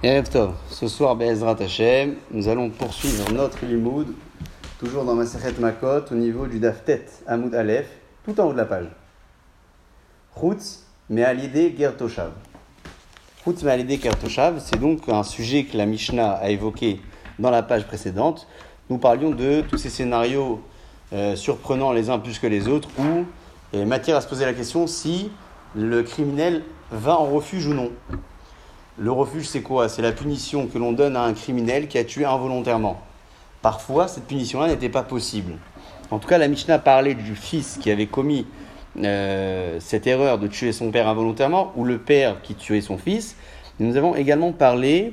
Ce soir, Be'ezrat Hashem, nous allons poursuivre notre limoud, toujours dans Masechet Makot, au niveau du Daftet, Hamoud Aleph, tout en haut de la page. Chutz Me'alide Gertoshav. Chutz Me'alide Gertoshav, c'est donc un sujet que la Mishnah a évoqué dans la page précédente. Nous parlions de tous ces scénarios euh, surprenants les uns plus que les autres, où il a matière à se poser la question si le criminel va en refuge ou non. Le refuge, c'est quoi? C'est la punition que l'on donne à un criminel qui a tué involontairement. Parfois, cette punition-là n'était pas possible. En tout cas, la Mishnah parlait du fils qui avait commis euh, cette erreur de tuer son père involontairement, ou le père qui tuait son fils. Nous avons également parlé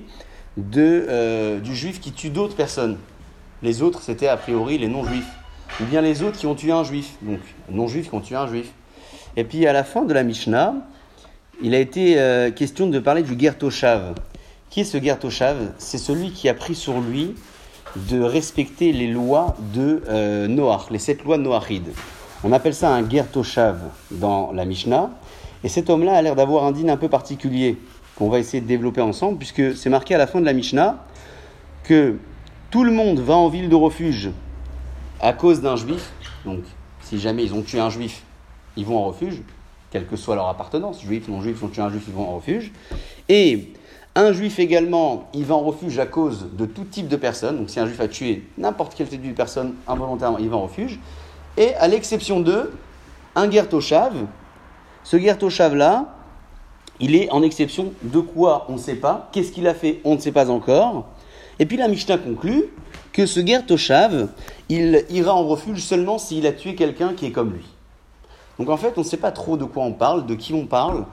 euh, du juif qui tue d'autres personnes. Les autres, c'était a priori les non-juifs. Ou bien les autres qui ont tué un juif. Donc, non-juifs qui ont tué un juif. Et puis, à la fin de la Mishnah, il a été euh, question de parler du Gertoshav. Qui est ce Gertoshav? C'est celui qui a pris sur lui de respecter les lois de euh, Noach, les sept lois noachides. On appelle ça un Gertoshav dans la Mishnah. Et cet homme-là a l'air d'avoir un dîne un peu particulier qu'on va essayer de développer ensemble, puisque c'est marqué à la fin de la Mishnah que tout le monde va en ville de refuge à cause d'un juif. Donc, si jamais ils ont tué un juif, ils vont en refuge quelle que soit leur appartenance, juifs, non-juifs, ont tué un juif, ils vont en refuge. Et un juif également, il va en refuge à cause de tout type de personnes. Donc si un juif a tué n'importe quel type de personne involontairement, il va en refuge. Et à l'exception de un Gertoshav, ce Gertoshav-là, il est en exception de quoi on ne sait pas. Qu'est-ce qu'il a fait On ne sait pas encore. Et puis la Mishnah conclut que ce Gertoshav, il ira en refuge seulement s'il a tué quelqu'un qui est comme lui. Donc en fait, on ne sait pas trop de quoi on parle, de qui on parle,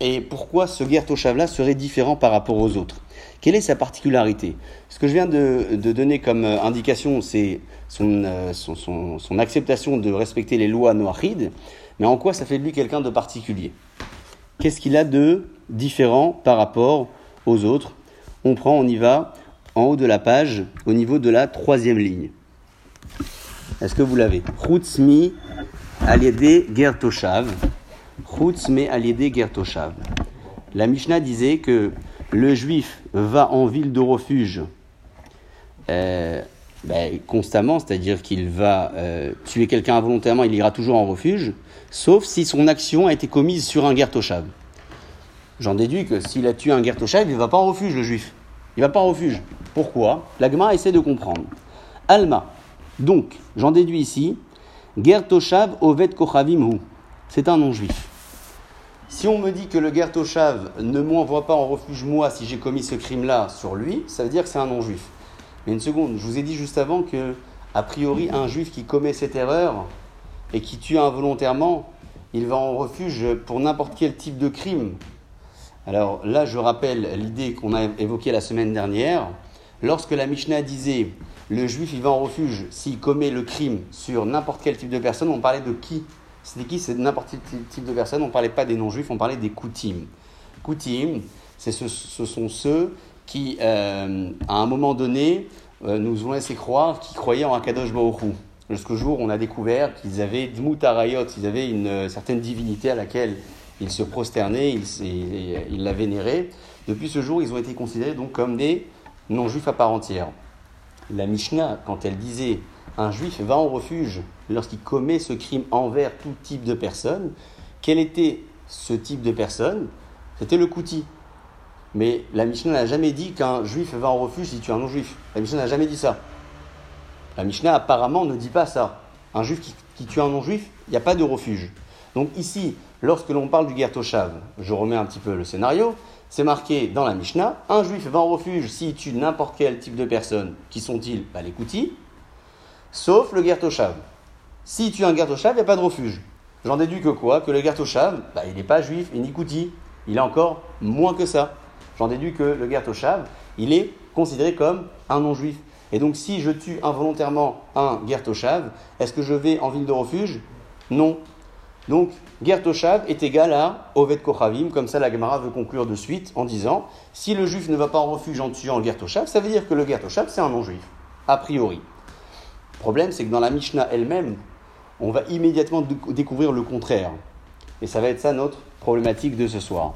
et pourquoi ce Gertoshav-là serait différent par rapport aux autres. Quelle est sa particularité? Ce que je viens de, donner comme euh, indication, c'est euh, son, acceptation de respecter les lois noachides, mais en quoi ça fait de lui quelqu'un de particulier? Qu'est-ce qu'il a de différent par rapport aux autres? On prend, on y va, en haut de la page, au niveau de la troisième ligne. Est-ce que vous l'avez? Routsmi Aliédé Gertoshav. Chutz Aliédé Gertoshav. La Mishnah disait que le juif va en ville de refuge euh, ben, constamment, c'est-à-dire qu'il va euh, tuer quelqu'un involontairement, il ira toujours en refuge, sauf si son action a été commise sur un Gertoshav. J'en déduis que s'il a tué un Gertoshav, il ne va pas en refuge, le juif. Il ne va pas en refuge. Pourquoi? L'agma essaie de comprendre. Alma. Donc, j'en déduis ici Gertoshav Ovet Kochavim C'est un non-juif. Si on me dit que le Gertoshav ne m'envoie pas en refuge moi si j'ai commis ce crime-là sur lui, ça veut dire que c'est un non-juif. Mais une seconde, je vous ai dit juste avant que, a priori, un juif qui commet cette erreur et qui tue involontairement, il va en refuge pour n'importe quel type de crime. Alors là, je rappelle l'idée qu'on a évoquée la semaine dernière. Lorsque la Mishnah disait le juif il va en refuge s'il commet le crime sur n'importe quel type de personne, on parlait de qui C'était qui C'est n'importe quel type de personne, on ne parlait pas des non-juifs, on parlait des koutim. Koutim, ce, sont ceux qui, euh, à un moment donné, euh, nous ont laissé croire qu'ils croyaient en Akadosh Baruch Jusqu'au jour où on a découvert qu'ils avaient Dmutarayot, ils avaient une euh, certaine divinité à laquelle ils se prosternaient, ils, ils la vénéraient. Depuis ce jour, ils ont été considérés donc comme des non-juifs à part entière la Mishnah, quand elle disait un juif va en refuge lorsqu'il commet ce crime envers tout type de personne, quel était ce type de personne? C'était le kouti. Mais la Mishnah n'a jamais dit qu'un juif va en refuge si tu es un non-juif. La Mishnah n'a jamais dit ça. La Mishnah apparemment ne dit pas ça. Un juif qui, tue un non-juif, il n'y a pas de refuge. Donc ici, lorsque l'on parle du Gertoshav, je remets un petit peu le scénario, c'est marqué dans la Mishnah, un juif va en refuge s'il tue n'importe quel type de personne. Qui sont-ils? Bah, Les koutis, sauf le Gertoshav. S'il tue un Gertoshav, il n'y a pas de refuge. J'en déduis que quoi? Que le Gertoshav, bah, il n'est pas juif et ni kouti. Il est encore moins que ça. J'en déduis que le Gertoshav, il est considéré comme un non-juif. Et donc, si je tue involontairement un Gertoshav, est-ce que je vais en ville de refuge? Non. Donc, Gertoshav est égal à Ovet Kochavim, comme ça la Gemara veut conclure de suite en disant si le juif ne va pas en refuge en tuant le Gertoshav, ça veut dire que le Gertoshav c'est un non-juif, a priori. Le problème c'est que dans la Mishnah elle-même, on va immédiatement découvrir le contraire. Et ça va être ça notre problématique de ce soir.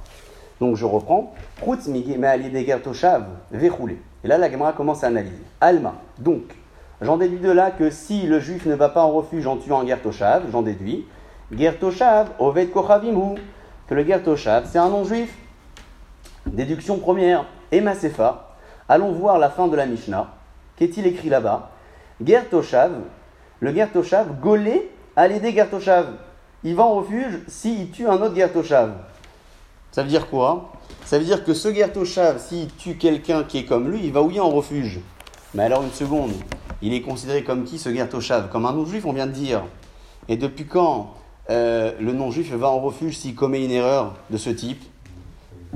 Donc je reprends. Et là, la Gemara commence à analyser. Alma. Donc, j'en déduis de là que si le juif ne va pas en refuge en tuant un Gertoshav, j'en déduis. Gertoshav, Oved Kochavimu. Que le Gertoshav, c'est un non-juif. Déduction première. Emma Sefa. Allons voir la fin de la Mishnah. Qu'est-il écrit là-bas? Gertoshav, le Gertoshav, Golé, à l'aider Gertoshav. Il va en refuge s'il tue un autre Gertoshav. Ça veut dire quoi? Ça veut dire que ce Gertoshav, s'il tue quelqu'un qui est comme lui, il va ouiller en refuge? Mais alors une seconde, il est considéré comme qui ce Gertoshav Comme un non-juif, on vient de dire. Et depuis quand euh, le non-juif va en refuge s'il commet une erreur de ce type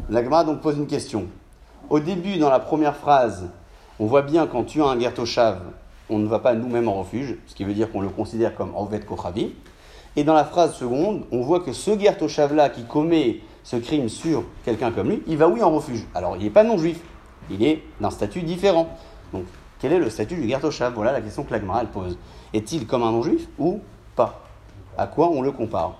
L'Agma donc pose une question. Au début, dans la première phrase, on voit bien qu'en tuant un Gertoshav, on ne va pas nous-mêmes en refuge, ce qui veut dire qu'on le considère comme Ovet Kochavi. Et dans la phrase seconde, on voit que ce Gertoshav-là qui commet ce crime sur quelqu'un comme lui, il va oui en refuge. Alors, il n'est pas non-juif, il est d'un statut différent. Donc, quel est le statut du Gertoshav Voilà la question que l'Agmara pose. Est-il comme un non-juif ou pas? À quoi on le compare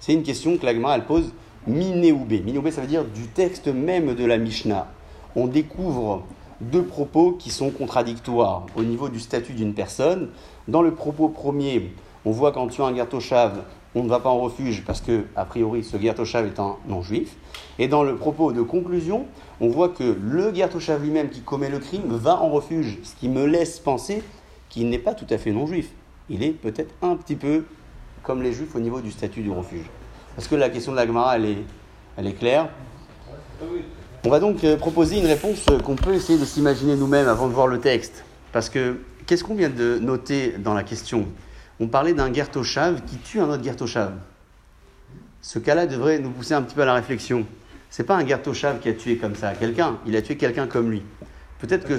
C'est une question que l'Agmara pose minéoubé. Minéoubé, ça veut dire du texte même de la Mishnah. On découvre deux propos qui sont contradictoires au niveau du statut d'une personne. Dans le propos premier, on voit qu'en tuant un Gertoshav, on ne va pas en refuge parce que, a priori, ce Gertoshav est un non-juif. Et dans le propos de conclusion, on voit que le Gertoshav lui-même qui commet le crime va en refuge, ce qui me laisse penser qu'il n'est pas tout à fait non-juif. Il est peut-être un petit peu comme les juifs au niveau du statut du refuge. Parce que la question de la Gemara, elle est, elle est claire. On va donc euh, proposer une réponse qu'on peut essayer de s'imaginer nous-mêmes avant de voir le texte. Parce que qu'est-ce qu'on vient de noter dans la question? On parlait d'un Gertoshav qui tue un autre Gertoshav. Ce cas-là devrait nous pousser un petit peu à la réflexion. C'est pas un Gertoshav qui a tué comme ça quelqu'un, il a tué quelqu'un comme lui. Peut-être que.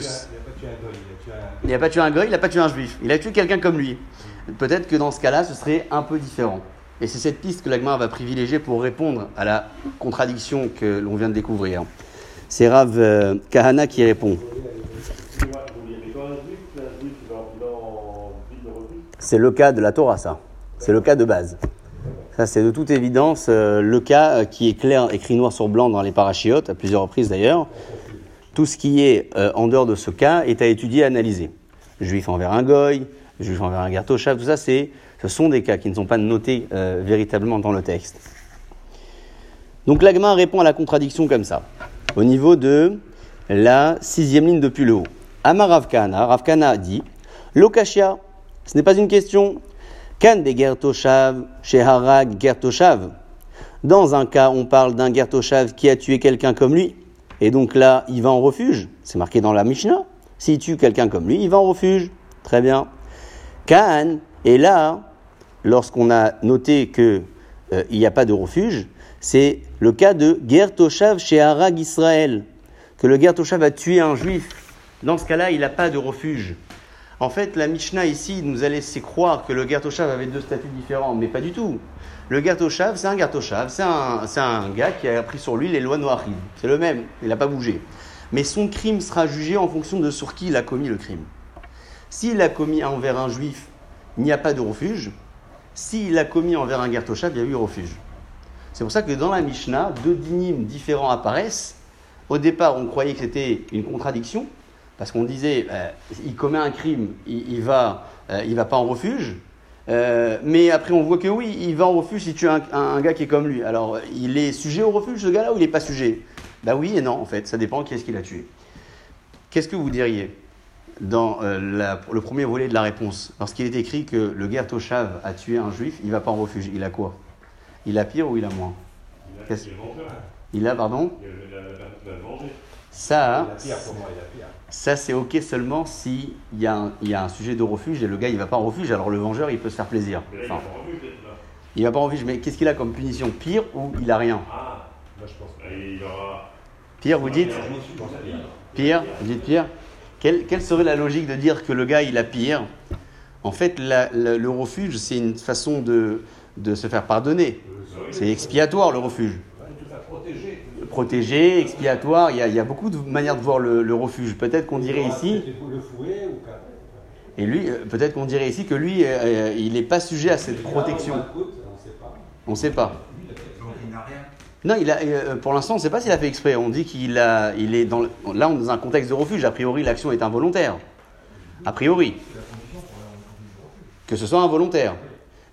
Il n'a pas tué un goy, il n'a pas tué un juif. Il a tué quelqu'un comme lui. Peut-être que dans ce cas-là, ce serait un peu différent. Et c'est cette piste que l'Agmar va privilégier pour répondre à la contradiction que l'on vient de découvrir. C'est Rav euh, Kahana qui répond. C'est le cas de la Torah, ça. C'est le cas de base. Ça, c'est de toute évidence euh, le cas euh, qui est clair, écrit noir sur blanc dans les parachiotes, à plusieurs reprises d'ailleurs. Tout ce qui est en dehors de ce cas est à étudier, à analyser. Juif envers un goy, juif envers un gartoshav, tout ça, c'est, ce sont des cas qui ne sont pas notés véritablement dans le texte. Donc l'agma répond à la contradiction comme ça au niveau de la sixième ligne depuis le haut. Amar Ravkana, Ravkana dit Lokashia, ce n'est pas une question. Kan de Gertoshav, Sheharag Gertoshav. Dans un cas, on parle d'un Gertoshav qui a tué quelqu'un comme lui, et donc là, il va en refuge. C'est marqué dans la Mishnah. S'il tue quelqu'un comme lui, il va en refuge. Très bien. Kan, et là, lorsqu'on a noté qu'il euh, n'y a pas de refuge, c'est le cas de Gertoshav chez Arag Israël, que le Gertoshav a tué un juif. Dans ce cas-là, il n'a pas de refuge. En fait, la Mishnah ici nous a laissé croire que le Gertoshav avait deux statuts différents, mais pas du tout. Le Gertoshav, c'est un Gertoshav, c'est un, un, gars qui a pris sur lui les lois noirides. C'est le même, il n'a pas bougé. Mais son crime sera jugé en fonction de sur qui il a commis le crime. S'il a commis envers un juif, il n'y a pas de refuge. S'il a commis envers un Gertoshav, il y a eu refuge. C'est pour ça que dans la Mishnah, deux dynimes différents apparaissent. Au départ, on croyait que c'était une contradiction, parce qu'on disait, euh, il commet un crime, il, ne va, euh, il va pas en refuge. Euh, mais après, on voit que oui, il va en refuge si tu un, gars qui est comme lui. Alors, il est sujet au refuge, ce gars-là, ou il n'est pas sujet? Ben oui et non, en fait, ça dépend qui est-ce qu'il a tué. Qu'est-ce que vous diriez? Dans le premier volet de la réponse. Lorsqu'il est écrit que le guerre Toshav a tué un juif, il va pas en refuge. Il a quoi? Il a pire ou il a moins? Il a, il a pardon? Ça, ça c'est ok seulement s'il y, a un, y a un sujet de refuge et le gars il va pas en refuge, alors le vengeur il peut se faire plaisir. Enfin, il va pas en refuge, mais qu'est-ce qu'il a comme punition? Pire ou il a rien? Ah, moi je pense qu'il aura. Pire, vous dites Pire, vous dites pire? Quelle, serait la logique de dire que le gars il a pire? En fait, le refuge c'est une façon de, se faire pardonner. C'est expiatoire le refuge. Protégé, expiatoire, il y, a, il y, a, beaucoup de manières de voir le, refuge. Peut-être qu'on dirait ici. Et lui, euh, peut-être qu'on dirait ici que lui, euh, euh, il n'est pas sujet à cette protection. On ne sait pas. Non, il a, euh, pour l'instant, on ne sait pas s'il a fait exprès. On dit qu'il a, il est dans, là, dans un contexte de refuge. A priori, l'action est involontaire. A priori. Que ce soit involontaire.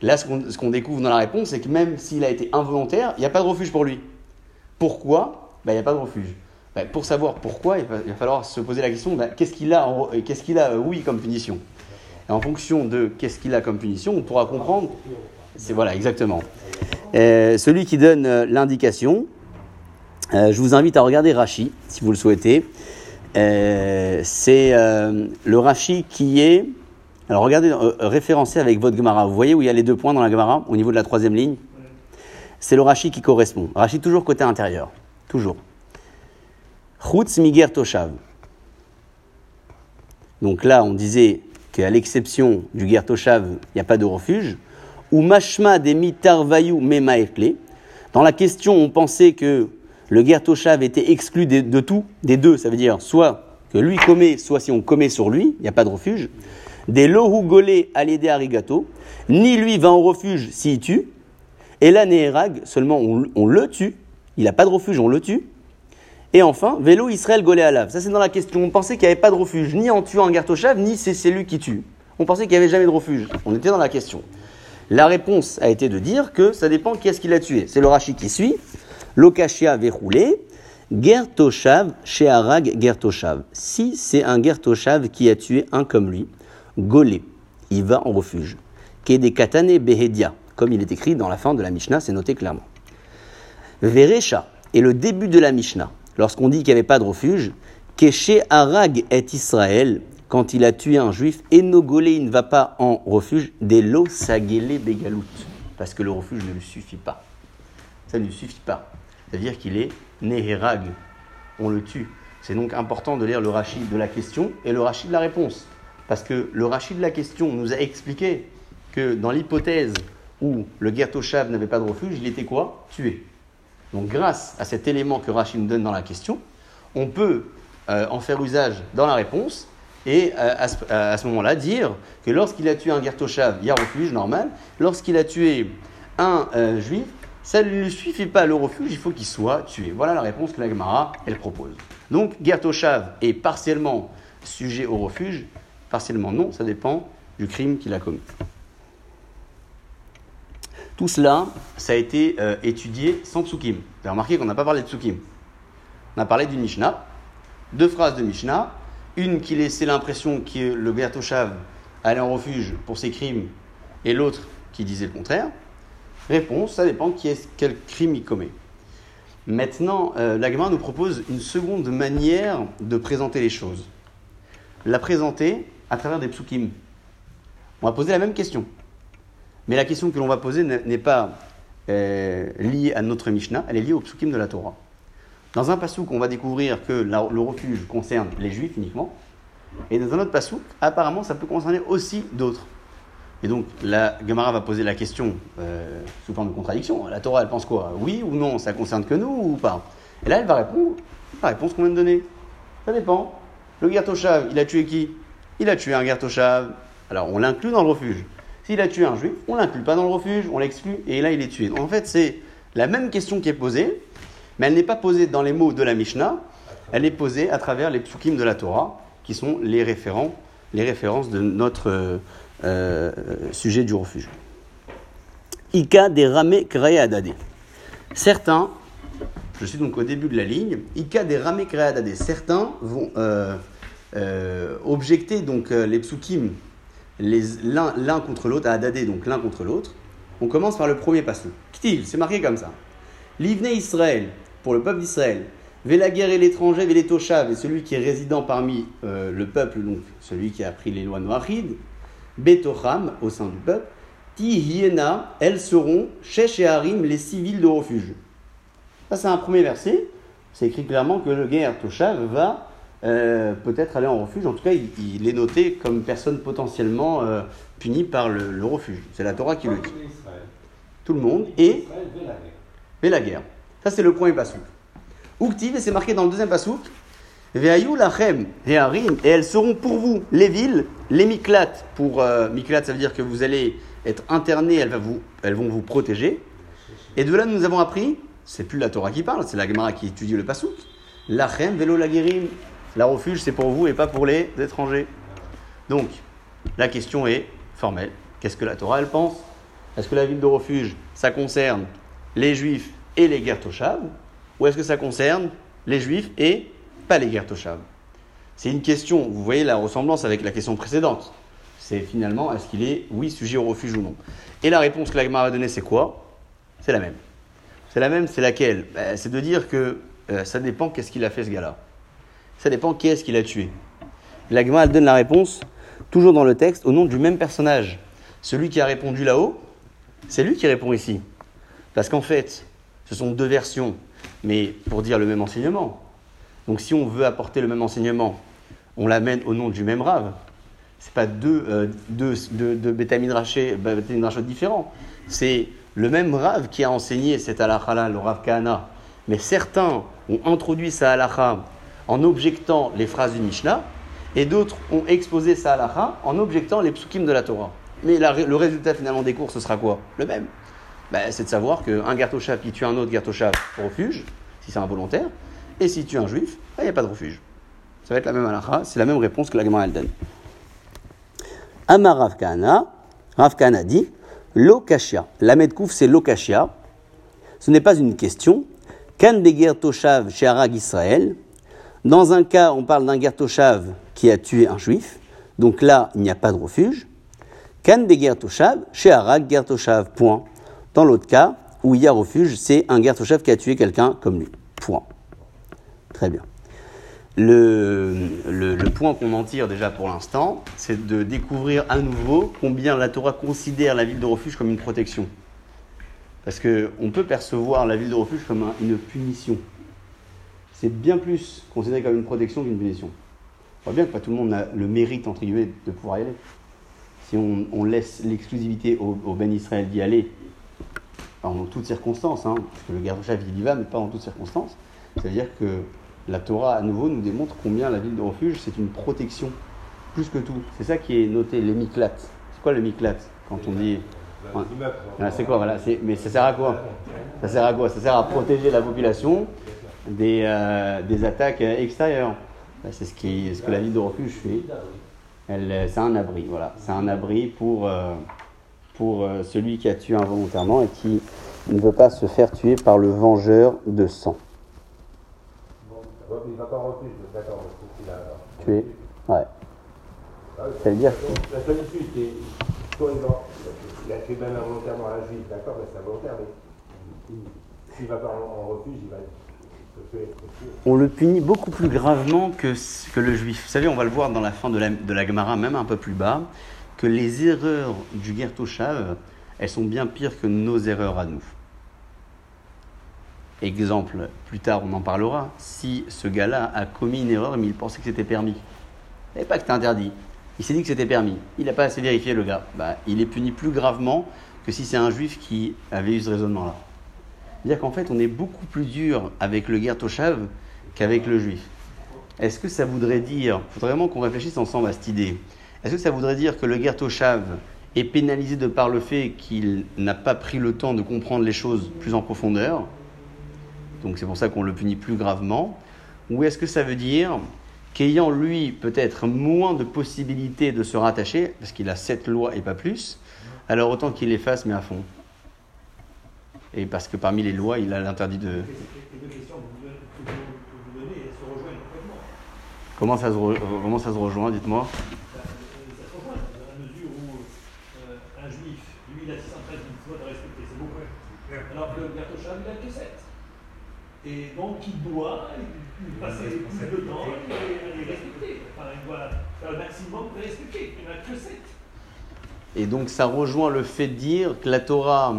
Là, ce qu'on ce qu'on découvre dans la réponse, c'est que même s'il a été involontaire, il n'y a pas de refuge pour lui. Pourquoi? Ben, Il n'y a pas de refuge. Ben, pour savoir pourquoi, il va, falloir se poser la question ben, qu'est-ce qu'il a, qu'est-ce qu'il a, euh, oui, comme punition? En fonction de qu'est-ce qu'il a comme punition, on pourra comprendre. C'est voilà, exactement. Euh, celui qui donne euh, l'indication, euh, je vous invite à regarder Rashi, si vous le souhaitez. C'est le Rashi qui est. Alors regardez, référencé avec votre Gemara. Vous voyez où il y a les deux points dans la Gemara, au niveau de la troisième ligne? C'est le Rashi qui correspond. Rashi toujours côté intérieur. Toujours. Chutz miger toshav. Donc là, on disait qu'à l'exception du ger toshav, il n'y a pas de refuge. Ou mashma des mitarvayu mema etle. Dans la question, on pensait que le ger toshav était exclu de, tout, des deux. Ça veut dire soit que lui commet, soit si on commet sur lui, il n'y a pas de refuge. Des lohu golé alédé arigato. Ni lui va en refuge s'il tue. Et là, Neherag, seulement on, le tue. Il n'a pas de refuge, on le tue. Et enfin, vélo Israël golé alav. Ça, c'est dans la question. On pensait qu'il n'y avait pas de refuge, ni en tuant un Gertoshav, ni c'est lui qui tue. On pensait qu'il n'y avait jamais de refuge. On était dans la question. La réponse a été de dire que ça dépend qui est-ce qui l'a tué. C'est le Rashi qui suit. Lokashia verroulé. Gertoshav, Sheharag Gertoshav. Si c'est un Gertoshav qui a tué un comme lui, Golé, il va en refuge. Kede Katane Behedia, comme il est écrit dans la fin de la Mishnah, c'est noté clairement. Verecha est le début de la Mishnah. Lorsqu'on dit qu'il n'y avait pas de refuge, Keshe est Israël, quand il a tué un juif, Enogolé, il ne va pas en refuge, des lo sagele begalout, parce que le refuge ne lui suffit pas. Ça ne lui suffit pas. C'est-à-dire qu'il est Neherag, on le tue. C'est donc important de lire le rachid de la question et le rachid de la réponse. Parce que le rachid de la question nous a expliqué que dans l'hypothèse où le Gertoshav n'avait pas de refuge, il était quoi? Tué. Donc grâce à cet élément que Rachid nous donne dans la question, on peut euh, en faire usage dans la réponse et euh, à ce, moment-là dire que lorsqu'il a tué un Gertoshav, il y a refuge normal. Lorsqu'il a tué un euh, juif, ça ne lui suffit pas le refuge, il faut qu'il soit tué. Voilà la réponse que la Gemara, elle propose. Donc Gertoshav est partiellement sujet au refuge, partiellement non, ça dépend du crime qu'il a commis. Tout cela, ça a été euh, étudié sans psukim. Vous avez remarqué qu'on n'a pas parlé de psukim. On a parlé d'une Mishnah, deux phrases de Mishnah, une qui laissait l'impression que le Gertoshav allait en refuge pour ses crimes, et l'autre qui disait le contraire. Réponse, ça dépend quel crime il commet. Maintenant, euh, nous propose une seconde manière de présenter les choses. La présenter à travers des psukim. On va poser la même question. Mais la question que l'on va poser n'est n'est pas euh, liée à notre Mishnah, elle est liée au psukim de la Torah. Dans un pasouk, on va découvrir que le refuge concerne les juifs uniquement. Et dans un autre pasouk, apparemment, ça peut concerner aussi d'autres. Et donc, la Gemara va poser la question euh, sous forme de contradiction. La Torah, elle pense quoi? Oui ou non? Ça concerne que nous ou pas? Et là, elle va répondre la réponse qu'on vient de donner. Ça dépend. Le Gertoshav, il a tué qui? Il a tué un Gertoshav. Alors, on l'inclut dans le refuge. S'il a tué un juif, on l'inclut pas dans le refuge, on l'exclut, et là, il est tué. En fait, c'est la même question qui est posée, mais elle n'est pas posée dans les mots de la Mishnah, elle est posée à travers les psukim de la Torah, qui sont les, références de notre euh, euh, sujet du refuge. Ika des ramé adade. Certains, je suis donc au début de la ligne, Ika des adade. Certains vont euh, objecter donc les psukim l'un contre l'autre, à adadé donc l'un contre l'autre. On commence par le premier passage. Ktil, c'est marqué comme ça. L'Ivne Israël, pour le peuple d'Israël, la guerre et l'étranger, les Toshav, et celui qui est résident parmi euh, le peuple, donc celui qui a appris les lois noachides, Betocham, au sein du peuple, Tihiena, elles seront, Shesh et Harim, les civils de refuge. Ça, c'est un premier verset. C'est écrit clairement que le guerre Toshav va euh, peut-être aller en refuge. En tout cas, il, il est noté comme personne potentiellement euh, punie par le, le refuge. C'est la Torah qui le dit. Tout le monde. Et veut la guerre. Ça, c'est le premier pasouk. Uktiv, et c'est marqué dans le deuxième pasouk. Ve'ayu lachem ve'arim, et elles seront pour vous les villes, les miklat. Pour euh, miklat, ça veut dire que vous allez être internés, elles vont vous protéger. Et de là, nous avons appris c'est plus la Torah qui parle, c'est la Gemara qui étudie le pasouk. Lachem velo laguerim. La refuge, c'est pour vous et pas pour les étrangers. Donc, la question est formelle. Qu'est-ce que la Torah, elle pense? Est-ce que la ville de refuge, ça concerne les juifs et les guerres Ou est-ce que ça concerne les juifs et pas les guerres C'est une question, vous voyez la ressemblance avec la question précédente. C'est finalement, est-ce qu'il est, oui, sujet au refuge ou non? Et la réponse que la Gemara a donnée, c'est quoi? C'est la même. C'est la même, c'est laquelle? Ben, C'est de dire que euh, ça dépend qu'est-ce qu'il a fait ce gars-là. Ça dépend qui est-ce qu'il a tué. La Gemara donne la réponse, toujours dans le texte, au nom du même personnage. Celui qui a répondu là-haut, c'est lui qui répond ici. Parce qu'en fait, ce sont deux versions, mais pour dire le même enseignement. Donc si on veut apporter le même enseignement, on l'amène au nom du même rave. Ce n'est pas deux, euh, deux, deux, deux différents. C'est le même Rav qui a enseigné cette halakha-là, le Rav Kahana, mais certains ont introduit sa halakha en objectant les phrases du Mishnah, et d'autres ont exposé sa halakha en objectant les psukim de la Torah. Mais le résultat finalement des cours, ce sera quoi? Le même. Ben, c'est de savoir qu'un Gertoshav qui tue un autre Gertoshav refuge, si c'est involontaire, et si tue un juif, ben, il n'y a pas de refuge. Ça va être la même c'est la même réponse que la Gemara donne. Amar Rav Kahana dit Lokashia. La Medkouf, c'est Lokashia. Ce n'est pas une question. Kan Beger Toshav chez Arag Israël. Dans un cas, on parle d'un Gertoshav qui a tué un juif. Donc là, il n'y a pas de refuge. Kan Beger Toshav chez Arag Gertoshav. Point. Dans l'autre cas, où il y a refuge, c'est un Gertoshav qui a tué quelqu'un comme lui. Point. Très bien. Le, point qu'on en tire déjà pour l'instant, c'est de découvrir à nouveau combien la Torah considère la ville de refuge comme une protection. Parce qu'on peut percevoir la ville de refuge comme une punition. C'est bien plus considéré comme une protection qu'une punition. On voit bien que pas tout le monde a le mérite, entre guillemets, de pouvoir y aller. Si on, laisse l'exclusivité au, Ben Israël d'y aller, en toutes circonstances, hein, parce que le chef il y va, mais pas en toutes circonstances, c'est-à-dire que la Torah, à nouveau, nous démontre combien la ville de refuge, c'est une protection, plus que tout. C'est ça qui est noté, les miklat. C'est quoi le miklat quand on dit... c'est quoi voilà, Mais ça sert à quoi? Ça sert à quoi? Ça sert à protéger la population des, euh, des attaques extérieures. Ben, c'est ce, qui, ce que la ville de refuge fait. Elle, c'est un abri, voilà. C'est un abri pour, euh, pour euh, celui qui a tué involontairement et qui ne veut pas se faire tuer par le vengeur de sang il va pas en refuge, d'accord, parce qu'il a. Tué, ouais. Ah, ça veut dire que. La solitude, c'est. Soit il a tué même involontairement un juif, d'accord, mais c'est involontaire, mais s'il va pas en, refuge, il va on le punit beaucoup plus gravement que, que le juif. Vous savez, on va le voir dans la fin de la, de la Gemara, même un peu plus bas, que les erreurs du Gertoshav, elles sont bien pires que nos erreurs à nous. Exemple, plus tard on en parlera, si ce gars-là a commis une erreur mais il pensait que c'était permis. Savait pas que c'était interdit. Il s'est dit que c'était permis. Il n'a pas assez vérifié le gars. Bah, il est puni plus gravement que si c'est un juif qui avait eu ce raisonnement-là. C'est-à-dire qu'en fait, on est beaucoup plus dur avec le guerre Toshav qu'avec le juif. Est-ce que ça voudrait dire, il faudrait vraiment qu'on réfléchisse ensemble à cette idée, est-ce que ça voudrait dire que le guerre Toshav est pénalisé de par le fait qu'il n'a pas pris le temps de comprendre les choses plus en profondeur donc c'est pour ça qu'on le punit plus gravement Ou est-ce que ça veut dire qu'ayant lui peut-être moins de possibilités de se rattacher, parce qu'il a sept lois et pas plus, alors autant qu'il les fasse mais à fond. Et parce que parmi les lois, il a l'interdit de... Comment ça se, comment ça se rejoint, dites-moi Ça se rejoint, dans la mesure où euh, un juif, lui, il a 613 fois de respecter, c'est beaucoup. Alors que le Bertochat, il a que 7. Et donc, il doit passer plus de temps et les respecter. Enfin, il doit faire le maximum de respecter. Il n'y en a que sept. Et donc, ça rejoint le fait de dire que la Torah,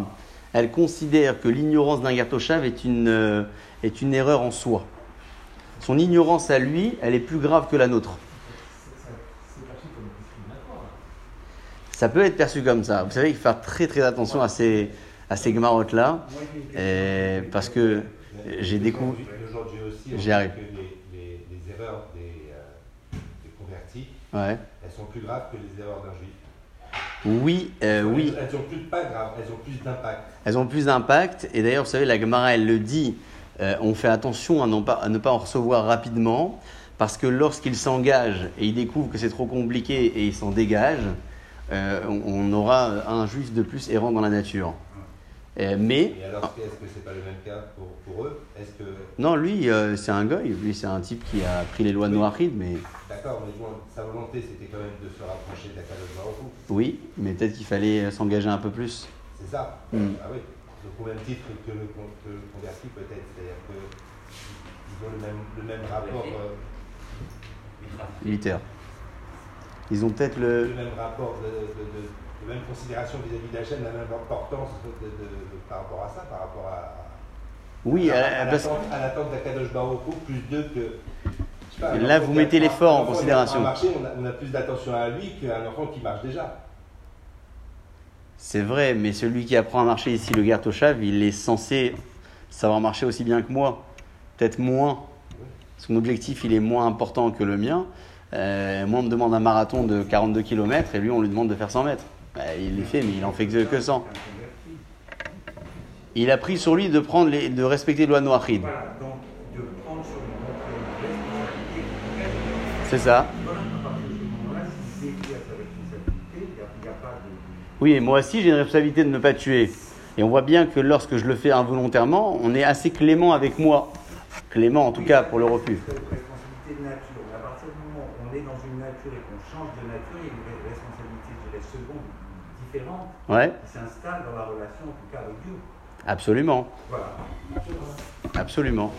elle considère que l'ignorance d'un Gertoshav est une, euh, est une erreur en soi. Son ignorance à lui, elle est plus grave que la nôtre. Ça peut être perçu comme ça. Vous savez, il faut faire très très attention à ces, à ces là parce que j'ai découvert. Aujourd'hui aussi, que les, les, les, erreurs des, euh, des convertis, elles sont plus graves que les erreurs d'un juif. Oui, euh, oui. Elles, ont plus de pas grave, elles ont plus d'impact. Elles ont plus d'impact. Et d'ailleurs, vous savez, la Gemara, elle le dit, euh, on fait attention à, non pas- à ne pas en recevoir rapidement, parce que lorsqu'il s'engage et il découvre que c'est trop compliqué et il s'en dégage, euh, on, on aura un juif de plus errant dans la nature. Euh, mais, Et alors, est-ce que c'est pas le même cas pour, pour eux Est-ce que. non, lui, euh, c'est un goy. Lui, c'est un type qui a pris les lois de Noachid, mais D'accord, mais bon, sa volonté c'était quand même de se rapprocher de la Baruch oui, mais peut-être qu'il fallait s'engager un peu plus. C'est ça Mm. Ah oui. Donc au même titre que le, que le converti peut-être. C'est-à-dire que ils ont le même, le même rapport. euh, Militaire. Ils ont peut-être le. le même rapport de, de, de, de même considération vis-à-vis d'Hachem, la même importance de, de, de- par rapport à ça, par rapport à. Oui, à, à- à parce- l'attente à l'attente d'Akadosh Hu, plus d'eux que. je sais pas, un Là, vous mettez l'effort en un considération. on, a, on a plus d'attention à lui qu'un enfant qui marche déjà. C'est vrai, mais celui qui apprend à marcher ici, le Gertoshav, il est censé savoir marcher aussi bien que moi. Peut-être moins. Son objectif, il est moins important que le mien. Euh, moi, on me demande un marathon de 42 km et lui, on lui demande de faire 100 mètres. Bah, il les fait, mais il en fait que, que 100. Il a pris sur lui de, prendre les, de respecter les lois Noachid. C'est ça. Oui, et moi aussi, j'ai une responsabilité de ne pas tuer. Et on voit bien que lorsque je le fais involontairement, on est assez clément avec moi. Clément, en tout cas, pour le refus. À partir du moment où on est dans une nature et qu'on change de nature, il y a une responsabilité, je dirais, seconde, différente, Ouais, qui s'installe dans la relation, en tout cas avec Dieu. absolument. Voilà. Absolument.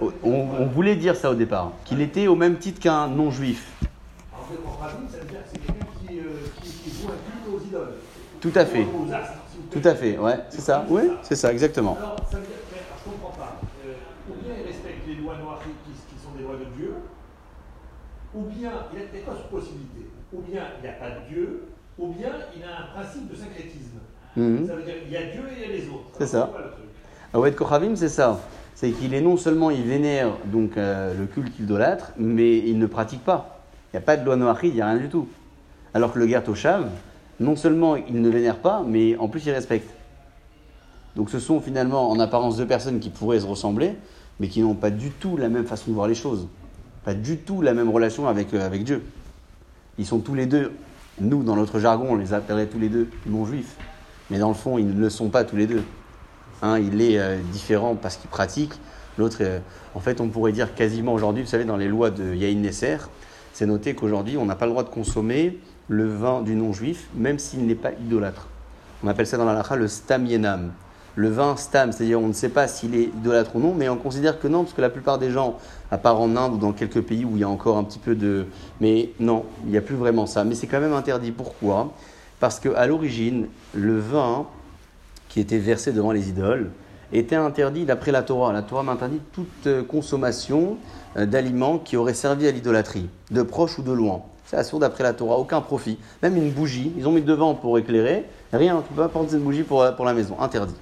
On, on voulait dire ça au départ, qu'il était au même titre qu'un non-juif. Euh. Tout à fait. Tout à fait, ouais, c'est ça. Oui, c'est ça, exactement. Alors, ça veut dire, mais, alors, je comprends pas. Euh, ou bien il respecte les lois noires qui, qui sont des lois de Dieu, ou bien il a peut-être pas cette possibilité. Ou bien il n'y a pas de Dieu, ou bien il a un principe de syncrétisme. Mhm. Ça veut dire qu'il y a Dieu et il y a les autres. C'est ça. Awed Kochavim, c'est ça. C'est qu'il est non seulement, il vénère donc euh, le culte idolâtre, mais il ne pratique pas. Il n'y a pas de loi noachide, il n'y a rien du tout. Alors que le Gertoshav, non seulement il ne vénère pas, mais en plus il respecte. Donc ce sont finalement en apparence deux personnes qui pourraient se ressembler, mais qui n'ont pas du tout la même façon de voir les choses. Pas du tout la même relation avec, euh, avec Dieu. Ils sont tous les deux, nous dans notre jargon, on les appellerait tous les deux non-juifs. Mais dans le fond, ils ne le sont pas tous les deux. Un, il est euh, différent parce qu'il pratique. L'autre, euh, en fait, on pourrait dire quasiment aujourd'hui, vous savez, dans les lois de Yahin Nesser, c'est noté qu'aujourd'hui, on n'a pas le droit de consommer le vin du non-juif, même s'il n'est pas idolâtre. On appelle ça dans la lacha le stam yenam. Le vin stam, c'est-à-dire on ne sait pas s'il est idolâtre ou non, mais on considère que non, parce que la plupart des gens, à part en Inde ou dans quelques pays où il y a encore un petit peu de... Mais non, il n'y a plus vraiment ça. Mais c'est quand même interdit. Pourquoi? Parce qu'à l'origine, le vin qui était versé devant les idoles était interdit d'après la Torah. La Torah m'interdit toute euh, consommation euh, d'aliments qui auraient servi à l'idolâtrie, de proche ou de loin. C'est assuré d'après la Torah, aucun profit. Même une bougie, ils ont mis devant pour éclairer, rien, tu peux pas prendre cette bougie pour, pour la maison, interdit.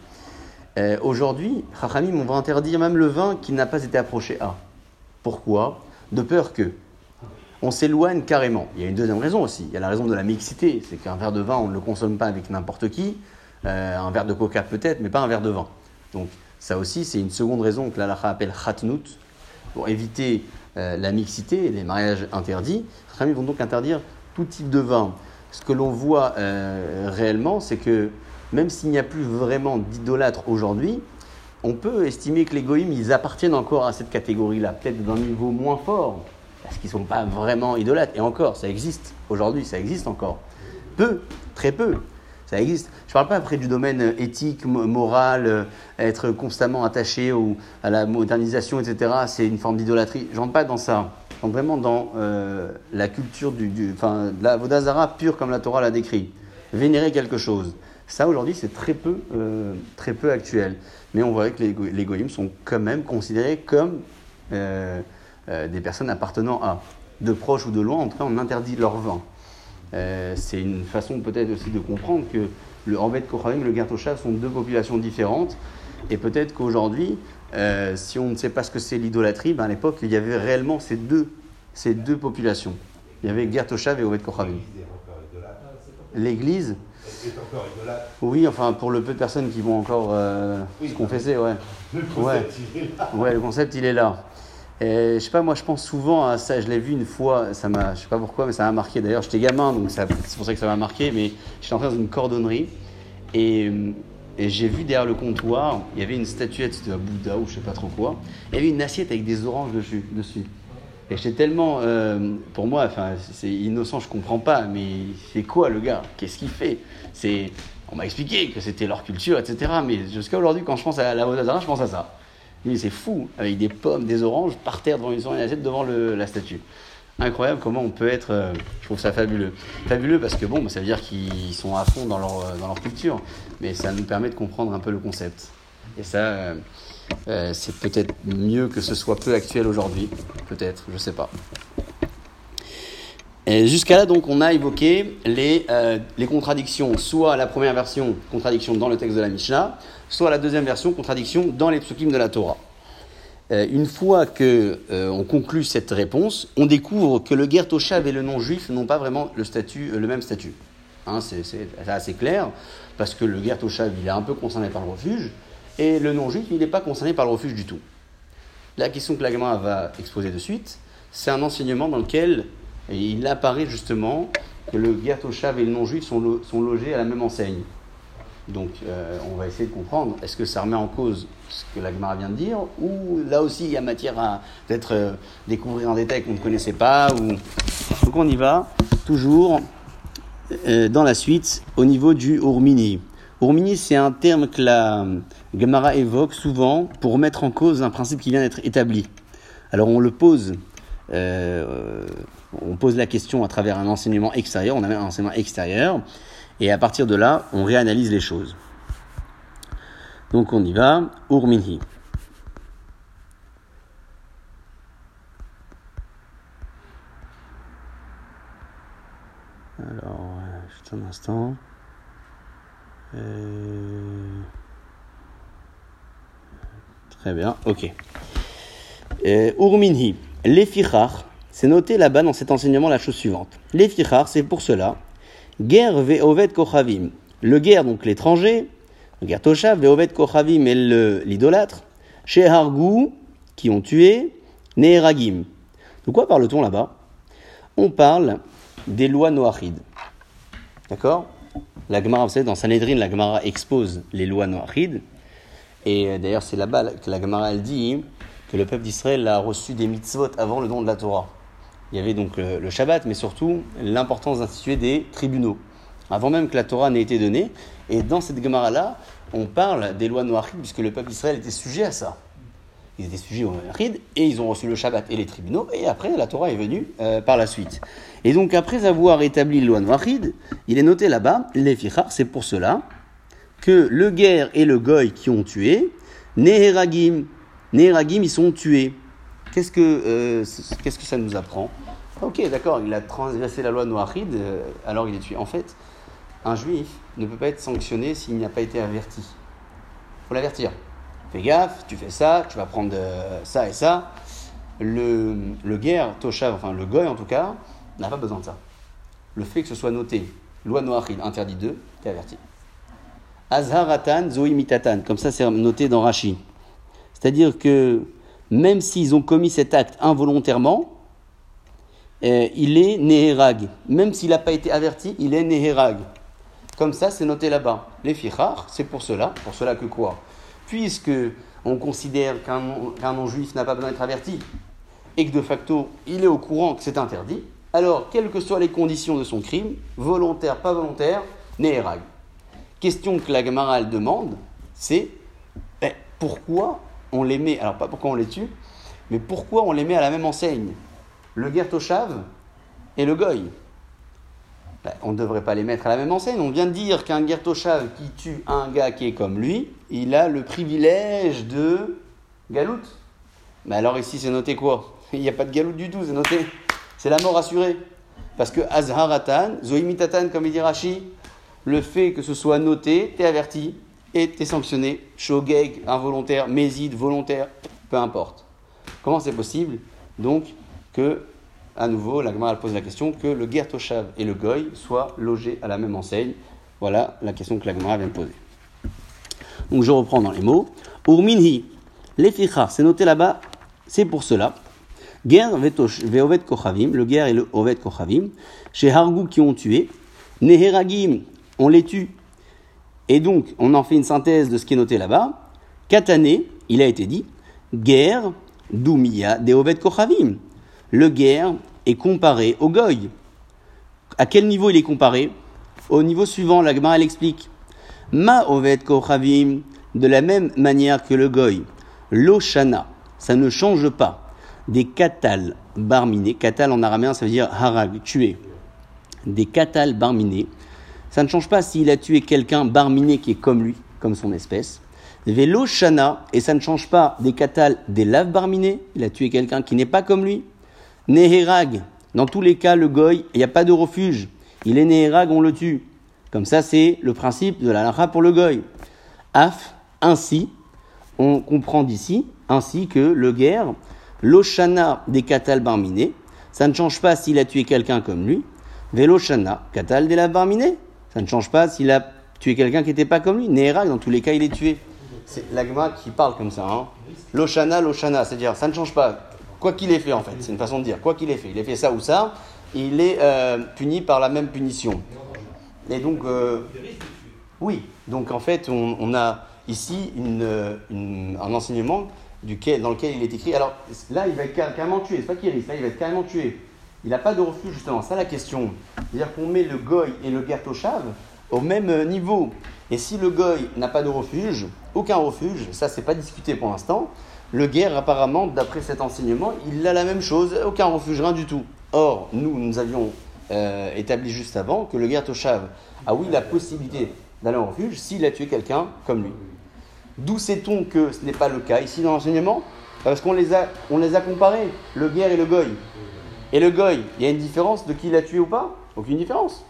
Euh, Aujourd'hui, Chachamim, on va interdire même le vin qui n'a pas été approché à. Pourquoi? De peur que on s'éloigne carrément. Il y a une deuxième raison aussi. Il y a la raison de la mixité. C'est qu'un verre de vin, on ne le consomme pas avec n'importe qui. Euh, un verre de coca peut-être, mais pas un verre de vin. Donc ça aussi, c'est une seconde raison que l'Alaha appelle khatnout, pour éviter euh, la mixité et les mariages interdits. Les vont donc interdire tout type de vin. Ce que l'on voit réellement, c'est que même s'il n'y a plus vraiment d'idolâtres aujourd'hui, on peut estimer que les goïms, ils appartiennent encore à cette catégorie-là, peut-être d'un niveau moins fort, parce qu'ils ne sont pas vraiment idolâtres. Et encore, ça existe. Aujourd'hui, ça existe encore. Peu, très peu. Ça existe. Je ne parle pas après du domaine éthique, mo- moral, euh, être constamment attaché à la modernisation, etc. C'est une forme d'idolâtrie. Je rentre pas dans ça. Je rentre vraiment dans euh, la culture du, du, enfin, de la Vodazara pure comme la Torah l'a décrit. Vénérer quelque chose. Ça, aujourd'hui, c'est très peu, euh, très peu actuel. Mais on voit que les, les goïms sont quand même considérés comme euh, euh, des personnes appartenant à, de proche ou de loin, en tout cas, on interdit leur vin. C'est une façon peut-être aussi de comprendre que le Orbet Kohanim et le Gertoshav sont deux populations différentes. Et peut-être qu'aujourd'hui, si on ne sait pas ce que c'est l'idolâtrie, ben à l'époque, il y avait réellement ces deux, ces deux populations. Il y avait Gertoshav et Oved Kochavim. L'Église encore idolâtre. Oui, enfin, pour le peu de personnes qui vont encore euh, Oui, se confesser, ouais. Le Ouais. concept, il est là. Ouais, le concept, il est là. Et, je sais pas, moi, je pense souvent à ça. Je l'ai vu une fois, ça m'a, je sais pas pourquoi, mais ça m'a marqué. D'ailleurs, j'étais gamin, donc c'est pour ça que ça m'a marqué. Mais j'étais entré dans une cordonnerie et, et j'ai vu derrière le comptoir, il y avait une statuette de Bouddha ou je sais pas trop quoi. Il y avait une assiette avec des oranges dessus. dessus. Et j'étais tellement, euh, pour moi, enfin, c'est innocent, je comprends pas. Mais c'est quoi le gars? Qu'est-ce qu'il fait? C'est, on m'a expliqué que c'était leur culture, etc. Mais jusqu'à aujourd'hui, quand je pense à la Vodazara, je pense à ça. Oui, c'est fou, avec des pommes, des oranges, par terre devant une une assiette devant la statue. Incroyable comment on peut être. euh, je trouve ça fabuleux. Fabuleux parce que bon, bah, ça veut dire qu'ils sont à fond dans leur, euh, dans leur culture, mais ça nous permet de comprendre un peu le concept. Et ça, euh, c'est peut-être mieux que ce soit peu actuel aujourd'hui. Peut-être, je sais pas. Et Jusqu'à là, donc, on a évoqué les, euh, les contradictions, soit la première version, contradiction dans le texte de la Mishnah, soit la deuxième version, contradiction dans les psukim de la Torah. Euh, une fois que on conclut cette réponse, on découvre que le guerre et le non-juif n'ont pas vraiment le, même statut. Hein, c'est assez clair, parce que le guerre il est un peu concerné par le refuge, et le non-juif, il n'est pas concerné par le refuge du tout. La question que la Gemara va exposer de suite, c'est un enseignement dans lequel il apparaît justement que le guerre Toshav et le non-juif sont logés à la même enseigne. Donc, euh, on va essayer de comprendre, est-ce que ça remet en cause ce que la Gemara vient de dire, ou là aussi il y a matière à peut-être euh, découvrir un détail qu'on ne connaissait pas ou... Donc on y va, toujours euh, dans la suite, au niveau du Urmini. Urmini, c'est un terme que la Gemara évoque souvent pour mettre en cause un principe qui vient d'être établi. Alors on le pose, euh, on pose la question à travers un enseignement extérieur, on a un enseignement extérieur, et à partir de là, on réanalyse les choses. Donc on y va, Urminhi. Alors, euh, juste un instant. Euh, Très bien, ok. Euh, Urminhi, l'efichar, c'est noté là-bas dans cet enseignement la chose suivante. L'efichar, c'est pour cela. Ger ve'oved kochavim. Le guerre, donc l'étranger, le guerre toshav, ve'oved kochavim et l'idolâtre, chez qui ont tué, Neheragim. De quoi parle-t-on là-bas? On parle des lois noachides. D'accord? La Gemara, vous savez, dans Sanhedrin, la Gemara expose les lois noachides. Et euh, d'ailleurs, c'est là-bas que la Gemara, elle dit que le peuple d'Israël a reçu des mitzvot avant le don de la Torah. Il y avait donc le, Shabbat, mais surtout l'importance d'instituer des tribunaux, avant même que la Torah n'ait été donnée. Et dans cette Gemara-là, on parle des lois noachides, puisque le peuple d'Israël était sujet à ça. Ils étaient sujets aux noachides, et ils ont reçu le Shabbat et les tribunaux, et après, la Torah est venue euh, par la suite. Et donc, après avoir établi les lois noachides, il est noté là-bas, les fichar, c'est pour cela que le guerre et le goy qui ont tué, Neheragim, Neheragim, ils sont tués. Qu'est-ce que, euh, que ça nous apprend? Ok, d'accord, il a transgressé la loi noachide, euh, alors il est tué. En fait, un juif ne peut pas être sanctionné s'il n'a pas été averti. Il faut l'avertir. Fais gaffe, tu fais ça, tu vas prendre euh, ça et ça. Le, le guerre, Toshav, enfin le goy en tout cas, n'a pas besoin de ça. Le fait que ce soit noté, loi noachide, interdit d'eux, t'es averti. Azharatan, Zoimitatan, comme ça c'est noté dans Rashi. C'est-à-dire que même s'ils ont commis cet acte involontairement, euh, il est Neherag. Même s'il n'a pas été averti, il est Neherag. Comme ça, c'est noté là-bas. Les fichar, c'est pour cela. Pour cela que quoi? Puisque on considère qu'un non- qu'un non-juif n'a pas besoin d'être averti, et que de facto, il est au courant que c'est interdit, alors, quelles que soient les conditions de son crime, volontaire, pas volontaire, Neherag. Question que la Gemara demande, c'est ben, pourquoi on les met, alors pas pourquoi on les tue, mais pourquoi on les met à la même enseigne? Le guerre Toshav et le Goy. Ben, on ne devrait pas les mettre à la même enseigne. On vient de dire qu'un guerre Toshav qui tue un gars qui est comme lui, il a le privilège de galoute. Mais alors ici c'est noté quoi? Il n'y a pas de galoute du tout, c'est noté. C'est la mort assurée. Parce que Azharatan, Zoimitatan, comme il dit Rashi, le fait que ce soit noté, t'es averti. et t'es sanctionné, shogeg, involontaire, méside, volontaire, peu importe. Comment c'est possible donc que, à nouveau, la Gemara pose la question que le guerre et le Goy soient logés à la même enseigne Voilà la question que la Gemara vient de poser. Donc je reprends dans les mots. Urminhi, leficha, c'est noté là-bas, c'est pour cela. Guerre ve'ovet kochavim, le guerre et le ovet kochavim, chez Hargou qui ont tué, neheragim, on les tue. Et donc, on en fait une synthèse de ce qui est noté là-bas. Katane, il a été dit, guerre, doumia, deovet kochavim. Le guerre est comparé au goy. À quel niveau il est comparé? Au niveau suivant, la Gemara elle explique. Ma ovet kochavim, de la même manière que le goy. L'oshana, ça ne change pas. Des katal barminés, katal en araméen ça veut dire harag, tuer. Des katal barminés, ça ne change pas s'il a tué quelqu'un barminé qui est comme lui, comme son espèce. Vélo shana, et ça ne change pas des katal des laves barminé, il a tué quelqu'un qui n'est pas comme lui. Neherag, dans tous les cas, le goy, il n'y a pas de refuge. Il est neherag, on le tue. Comme ça, c'est le principe de la lacha pour le goy. Af, ainsi, on comprend d'ici, ainsi que le guerre, l'oshana des katal barminé, ça ne change pas s'il a tué quelqu'un comme lui. Veloshana, katal des laves barminé, ça ne change pas s'il a tué quelqu'un qui n'était pas comme lui. Neherag, dans tous les cas, il est tué. C'est l'agma qui parle comme ça. Hein. L'oshana, l'oshana, c'est-à-dire ça ne change pas. Quoi qu'il ait fait, en fait, c'est une façon de dire. Quoi qu'il ait fait, il ait fait ça ou ça, il est euh, puni par la même punition. Et donc, euh, oui, donc en fait, on, a ici une- un enseignement dans lequel il est écrit. Alors là, il va être car- carrément tué, c'est pas qu'il risque, là, il va être carrément tué. Il n'a pas de refuge, justement, ça la question. C'est-à-dire qu'on met le goy et le gertoshav au même euh, niveau. Et si le goy n'a pas de refuge, aucun refuge, ça c'est pas discuté pour l'instant, le guerre apparemment, d'après cet enseignement, il a la même chose, aucun refuge, rien du tout. Or, nous, nous avions euh, établi juste avant que le guerre Toshav a oui la possibilité d'aller en refuge s'il a tué quelqu'un comme lui. D'où sait-on que ce n'est pas le cas ici dans l'enseignement? Parce qu'on les, a, on les a comparés, le guerre et le goy. Et le goy, il y a une différence de qui l'a tué ou pas? Aucune différence.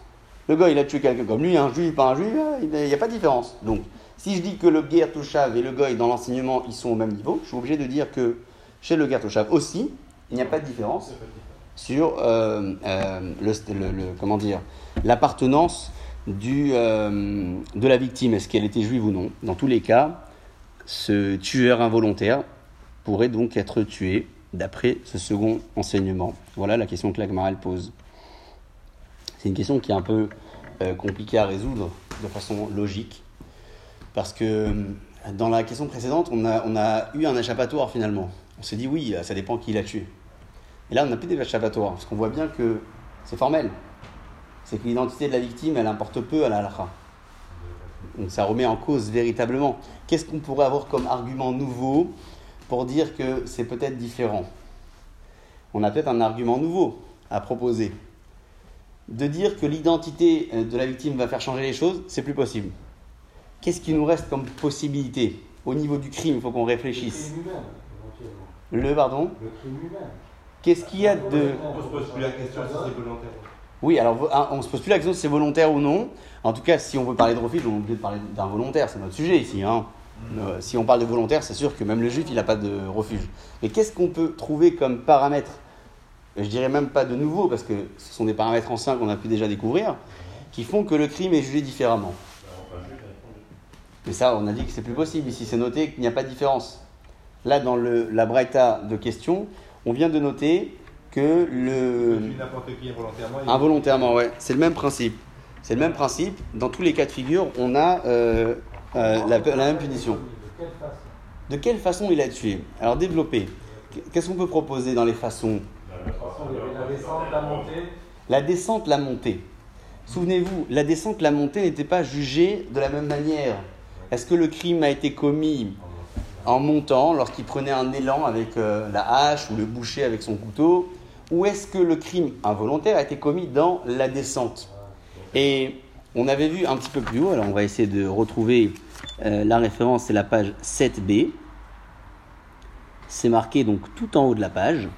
Le goy, il a tué quelqu'un comme lui, un juif, pas un juif, il n'y a pas de différence. Donc, si je dis que le guerre Toshav et le goy dans l'enseignement, ils sont au même niveau, je suis obligé de dire que chez le guerre Toshav aussi, il n'y a pas de différence sur euh, euh, le, le- le- comment dire l'appartenance du euh, de la victime. Est-ce qu'elle était juive ou non? Dans tous les cas ce tueur involontaire pourrait donc être tué d'après ce second enseignement. Voilà la question que la Gemara, elle pose. C'est une question qui est un peu compliquée à résoudre de façon logique parce que euh, dans la question précédente on a, eu un échappatoire finalement on s'est dit oui ça dépend qui l'a tué et là, on n'a plus d'échappatoire, parce qu'on voit bien que c'est formel. C'est que l'identité de la victime, elle importe peu à la halakha. Donc ça remet en cause véritablement. Qu'est-ce qu'on pourrait avoir comme argument nouveau pour dire que c'est peut-être différent? On a peut-être un argument nouveau à proposer. De dire que l'identité euh, de la victime va faire changer les choses, c'est plus possible. Qu'est-ce qui nous reste comme possibilité Au niveau du crime, il faut qu'on réfléchisse. Le crime humain, éventuellement. Le pardon Le crime humain. Qu'est-ce qu'il y a de... On ne se pose plus la question si c'est volontaire. Oui, alors hein, on ne se pose plus la question si c'est volontaire ou non. En tout cas, si on veut parler de refuge, on est obligé de parler d'un volontaire, c'est notre sujet ici. hein. Euh, si on parle de volontaire, c'est sûr que même le juif, il n'a pas de refuge. Mais qu'est-ce qu'on peut trouver comme paramètre? Je dirais même pas de nouveau, parce que ce sont des paramètres anciens qu'on a pu déjà découvrir, qui font que le crime est jugé différemment. Mais ça, on a dit que c'est plus possible. Ici, c'est noté qu'il n'y a pas de différence. Là, dans le, la braïta de question, on vient de noter que le... Qui involontairement. Involontairement, ouais. C'est le même principe. C'est le même principe. Dans tous les cas de figure, on a euh, euh, la, la même punition. De quelle façon De quelle façon il a tué? Alors développer. Qu'est-ce qu'on peut proposer dans les façons? La descente, la montée. La descente, la montée. Souvenez-vous, la descente, la montée n'était pas jugée de la même manière. Est-ce que le crime a été commis en montant, lorsqu'il prenait un élan avec euh, la hache ou le boucher avec son couteau, ou est-ce que le crime involontaire a été commis dans la descente? Et on avait vu un petit peu plus haut, alors on va essayer de retrouver euh, la référence, c'est la page 7b. C'est marqué donc tout en haut de la page,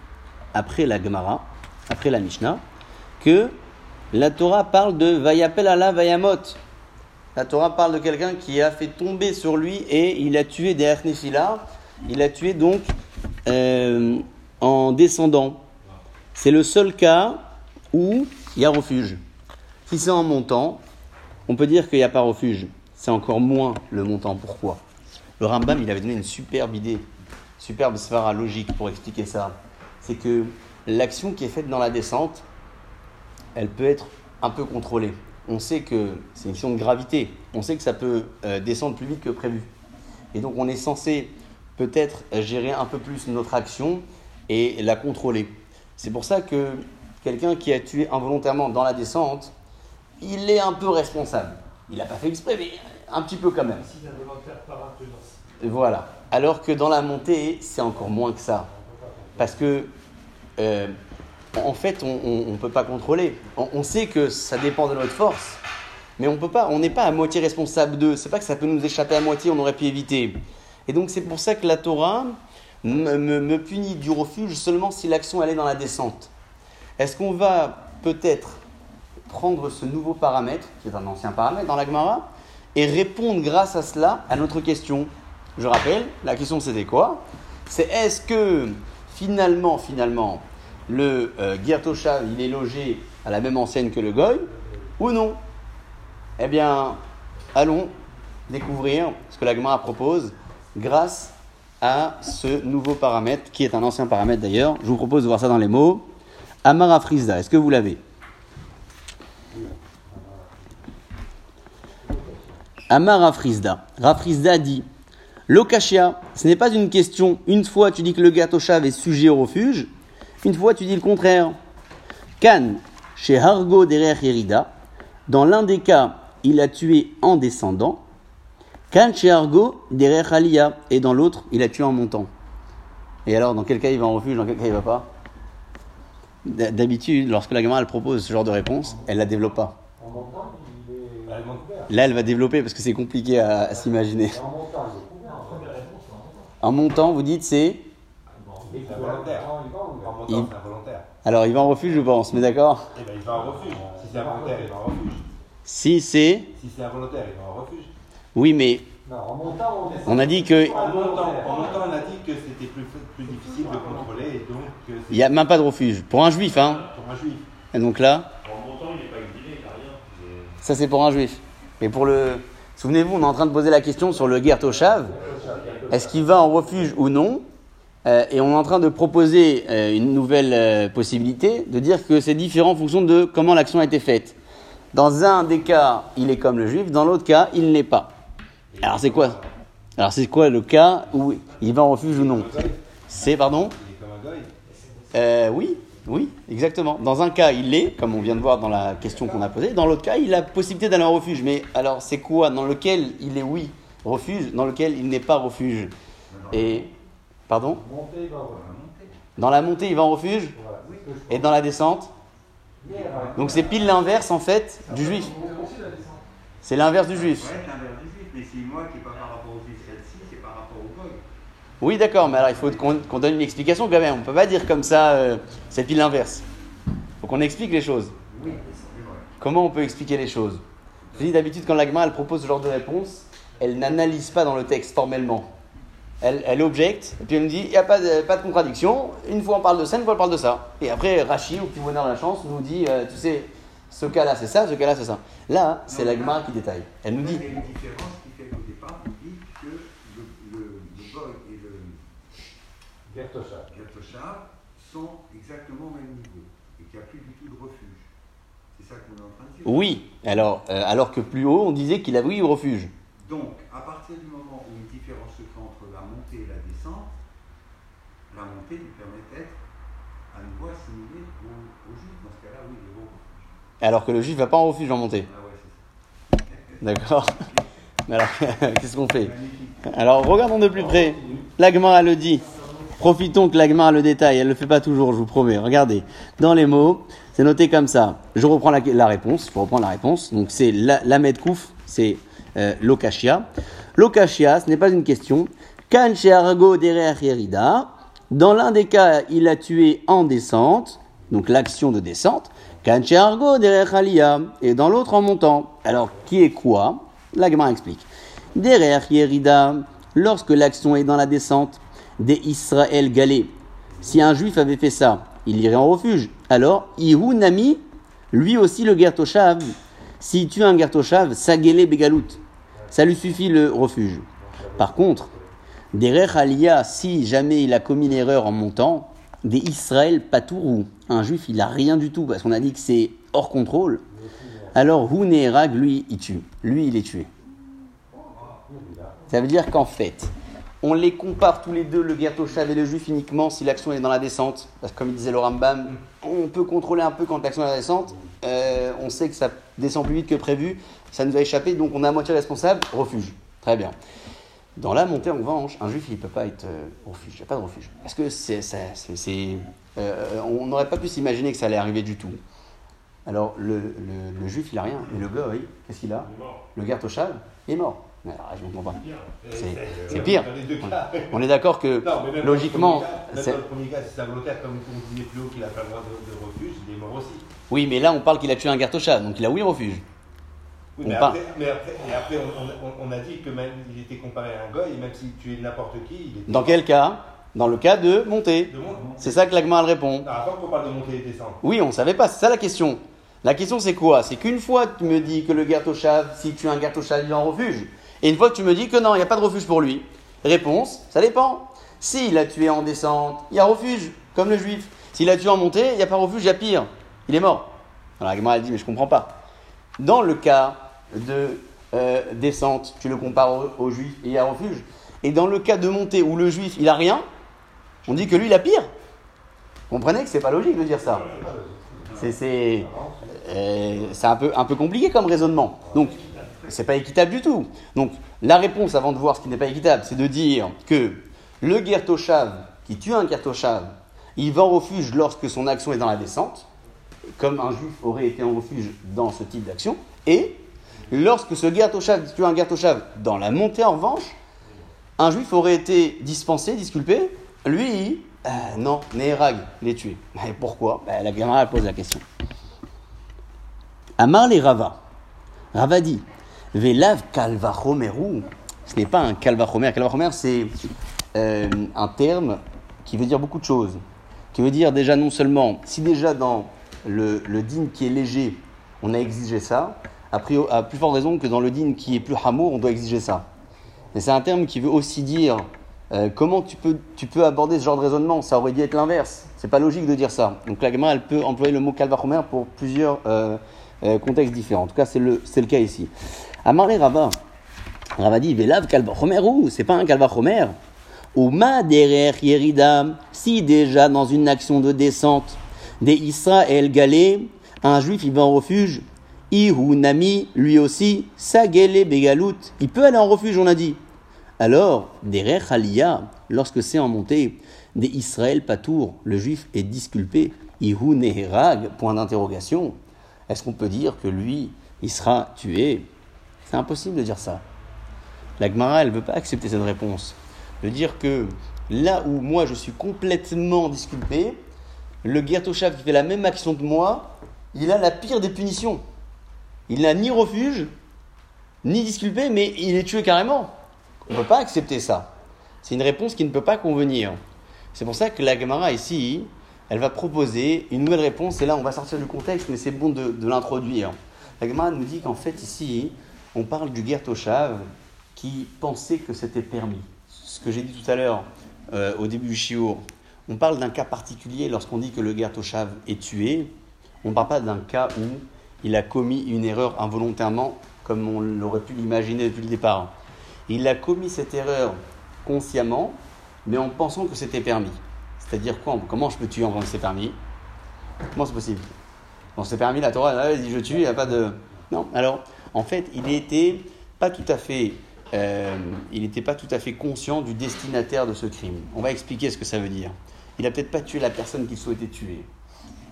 après la Gemara, après la Mishnah, que la Torah parle de Vayapel Allah Vayamot. La Torah parle de quelqu'un qui a fait tomber sur lui et il a tué des Nefila. Il a tué donc euh, en descendant. C'est le seul cas où il y a refuge. Si c'est en montant, on peut dire qu'il n'y a pas refuge. C'est encore moins le montant. Pourquoi? Le Rambam, il avait donné une superbe idée, superbe sphara logique pour expliquer ça. C'est que l'action qui est faite dans la descente, elle peut être un peu contrôlée. On sait que c'est une question de gravité. On sait que ça peut euh, descendre plus vite que prévu. Et donc on est censé peut-être gérer un peu plus notre action et la contrôler. C'est pour ça que quelqu'un qui a tué involontairement dans la descente, il est un peu responsable. Il n'a pas fait exprès, mais un petit peu quand même. Voilà. Alors que dans la montée, c'est encore moins que ça. Parce que, euh, en fait, on ne peut pas contrôler. On, sait que ça dépend de notre force, mais on peut pas. On n'est pas à moitié responsable d'eux. C'est pas que ça peut nous échapper à moitié, on aurait pu éviter. Et donc c'est pour ça que la Torah me, me punit du refuge seulement si l'action est dans la descente. Est-ce qu'on va peut-être prendre ce nouveau paramètre, qui est un ancien paramètre dans la Gemara, et répondre grâce à cela à notre question? Je rappelle, la question c'était quoi? C'est est-ce que finalement, finalement, le euh, il est logé à la même enseigne que le Goy ou non? Eh bien, allons découvrir ce que la Gemara propose grâce à ce nouveau paramètre, qui est un ancien paramètre d'ailleurs. Je vous propose de voir ça dans les mots. Amara Frisda, est-ce que vous l'avez? Amara Frisda. Rafrizda dit Lokashia, ce n'est pas une question. Une fois tu dis que le gâteau chave est sujet au refuge, une fois tu dis le contraire. Kan, chez Hargo derrière Yerida, dans l'un des cas, il a tué en descendant. Kan chez Hargo derrière Alia, et dans l'autre, il a tué en montant. Et alors, dans quel cas il va en refuge, dans quel cas il va pas? D'habitude, lorsque la gamme propose ce genre de réponse, elle la développe pas. Là, elle va développer parce que c'est compliqué à, s'imaginer. En montant, vous dites c'est Alors, il va en refuge, je pense, mais d'accord Eh bien, il va en refuge. Si c'est involontaire, il va en refuge. Si c'est. Si c'est involontaire, il va en refuge. Oui, mais. on a dit que. En montant, on a dit que c'était plus, plus, difficile de contrôler et donc. Il n'y a même pas de refuge. Pour un juif, hein Pour un juif. Et donc là. En montant, il n'est pas exilé, il rien. Ça, c'est pour un juif. Mais pour le. Souvenez-vous, on est en train de poser la question sur le guerre Toshav. Est-ce qu'il va en refuge ou non euh, Et on est en train de proposer euh, une nouvelle euh, possibilité, de dire que c'est différent en fonction de comment l'action a été faite. Dans un des cas, il est comme le juif, dans l'autre cas, il n'est pas. Alors c'est quoi? Alors c'est quoi le cas où il va en refuge ou non? C'est, pardon? Oui, oui, exactement. Dans un cas, il l'est, comme on vient de voir dans la question qu'on a posée. Dans l'autre cas, il a possibilité d'aller en refuge. Mais alors, c'est quoi? Dans lequel il est oui, refuge, dans lequel il n'est pas refuge? Et. Pardon Dans la montée, il va en refuge Et dans la descente Donc c'est pile l'inverse, en fait, du juif. C'est l'inverse du juif. Oui, d'accord, mais alors il faut qu'on donne une explication quand même. On ne peut pas dire comme ça, euh, c'est pile l'inverse. Il faut qu'on explique les choses. Comment on peut expliquer les choses? Je dis d'habitude, quand l'agma elle propose ce genre de réponse, elle n'analyse pas dans le texte formellement. Elle, elle objecte, et puis elle nous dit il n'y a pas de, pas de contradiction. Une fois on parle de ça, une fois on parle de ça. Et après, Rachi, au petit bonheur de la chance, nous dit euh, tu sais, ce cas-là c'est ça, ce cas-là c'est ça. Là, c'est l'agma qui détaille. Elle nous dit. Gertosha sont exactement au même niveau et qu'il n'y a plus du tout de refuge. C'est ça qu'on est en train de dire. Oui, alors, euh, alors que plus haut, on disait qu'il avait eu refuge. Donc, à partir du moment où une différence se fait entre la montée et la descente, la montée lui permet d'être à nouveau assimilée au, au juif. Dans ce cas-là, oui, il est au refuge. Alors que le juif ne va pas en refuge en montée. Ah ouais. D'accord. Alors, qu'est-ce qu'on fait? Alors, regardons de plus près. L'agma le dit. Profitons que l'agma le détail, elle ne le fait pas toujours, je vous promets. Regardez, dans les mots, c'est noté comme ça. Je reprends la, réponse, je reprends la réponse. Donc c'est la, la Medkouf, c'est euh, l'okashia. L'okashia, ce n'est pas une question. Kan argo derrière Yerida. Dans l'un des cas, il a tué en descente, donc l'action de descente. Kan argo derrière Alia. Et dans l'autre en montant. Alors, qui est quoi? La Gemara explique. Derrière Yerida, lorsque l'action est dans la descente, des Israël galé. Si un juif avait fait ça, il irait en refuge. Alors, Ihu Nami, lui aussi le Gertoshav, s'il tue un Gertoshav, Sagele Begalout. Ça lui suffit le refuge. Par contre, derrière Alia, si jamais il a commis l'erreur en montant, des Israël Patourou, un juif il a rien du tout parce qu'on a dit que c'est hors contrôle. Alors Hunerag, lui, il tue. Lui, il est tué. Ça veut dire qu'en fait, on les compare tous les deux, le Gertoshav et le juif, uniquement si l'action est dans la descente. Parce que comme disait le Rambam, on peut contrôler un peu quand l'action est dans la descente. Euh, on sait que ça descend plus vite que prévu. Ça nous a échappé, donc on est à moitié responsable. Refuge. Très bien. Dans la montée en revanche, un juif, il ne peut pas être euh, refuge. Il n'y a pas de refuge. Parce que c'est, c'est, c'est- c'est- euh, on n'aurait pas pu s'imaginer que ça allait arriver du tout. Alors, le, le- le juif, il n'a rien. Mais le goy, qu'est-ce qu'il a. Le Gertoshav il est mort. Mais alors, je ne comprends pas. C'est- c'est pire. On est d'accord que, Non, mais même logiquement, dans le premier cas, même c'est- dans le premier cas, si c'est un volontaire, comme on disait plus haut, qu'il n'a pas le droit de, de refuge, il est mort aussi. oui, mais là, on parle qu'il a tué un Gertoshav, donc il a oui refuge. Oui, On mais, après, mais après, on, on- on a dit que même il était comparé à un goy, et même s'il tuait n'importe qui, il était. Dans quel cas? Dans le cas de montée. C'est ça que l'agma elle répond. Non, avant qu'on parle de monter et descendre. Oui, on savait pas, c'est ça la question. La question c'est quoi? C'est qu'une fois tu me dis que le Gertoshav, si tu es un Gertoshav, il est en refuge. Et une fois que tu me dis que non, il n'y a pas de refuge pour lui. Réponse, ça dépend. S'il a tué en descente, il y a refuge, comme le juif. S'il a tué en montée, il n'y a pas refuge, il y a pire. Il est mort. Alors l'agma elle dit, mais je comprends pas. Dans le cas de euh, descente, tu le compares au, juif il y a refuge. Et dans le cas de montée où le juif, il a rien, on dit que lui, il a pire. Vous comprenez que c'est pas logique de dire ça. Euh, c'est un peu, un peu compliqué comme raisonnement. Donc, c'est pas équitable du tout. Donc, la réponse avant de voir ce qui n'est pas équitable, c'est de dire que le Gertoshav qui tue un Gertoshav, il va en refuge lorsque son action est dans la descente, comme un juif aurait été en refuge dans ce type d'action, et lorsque ce Gertoshav tue un Gertoshav dans la montée en revanche, un juif aurait été dispensé, disculpé, lui, euh, non, Neherag, il est tué. Et pourquoi? Ben, La Gemara pose la question. Amar les Rava. Rava dit Velav kalvachomeru. Ce n'est pas un kalvachomer. Kalvachomer, c'est euh, un terme qui veut dire beaucoup de choses. Qui veut dire déjà non seulement, si déjà dans le, le qui est léger, on a exigé ça, a, priori- à plus forte raison que dans le din qui est plus hamour, on doit exiger ça. Mais c'est un terme qui veut aussi dire euh, comment tu peux, tu peux aborder ce genre de raisonnement. Ça aurait dû être l'inverse. C'est pas logique de dire ça. Donc la Gemara, elle peut employer le mot kalvachomer pour plusieurs euh, euh, contextes différents. En tout cas, c'est le, c'est le cas ici. Amarle Rava. Rava dit Velav kalvachomeru. C'est pas un kalvachomer. Ou ma derrière Yerida. Si déjà dans une action de descente des Israël galé, un juif il va en refuge. Ihu Nami, lui aussi, Sagele Begalout. Il peut aller en refuge, on a dit. Alors, derrière Aliyah, lorsque c'est en montée, des Israël Patour, le juif est disculpé. Ihu point d'interrogation. Est-ce qu'on peut dire que lui, il sera tué? C'est impossible de dire ça. La Gemara, elle ne veut pas accepter cette réponse. De dire que là où moi je suis complètement disculpé, le Gertoshav qui fait la même action que moi, il a la pire des punitions. Il n'a ni refuge, ni disculpé, mais il est tué carrément. On ne peut pas accepter ça. C'est une réponse qui ne peut pas convenir. C'est pour ça que la Gemara ici, elle va proposer une nouvelle réponse, et là on va sortir du contexte, mais c'est bon de, l'introduire. La Gemara nous dit qu'en fait ici, on parle du Gertoshav qui pensait que c'était permis. Ce que j'ai dit tout à l'heure euh, au début du Shiur, on parle d'un cas particulier lorsqu'on dit que le Gertoshav est tué. On ne parle pas d'un cas où il a commis une erreur involontairement, comme on l'aurait pu l'imaginer depuis le départ. Il a commis cette erreur consciemment, mais en pensant que c'était permis. C'est-à-dire quoi Comment je peux tuer en pensant que c'est permis? Comment c'est possible? Bon, c'est permis, la Torah, là, je tue, il n'y a pas de. Non. Alors, en fait, il n'était pas tout à fait. euh, il n'était pas tout à fait conscient du destinataire de ce crime. On va expliquer ce que ça veut dire. Il a peut-être pas tué la personne qu'il souhaitait tuer.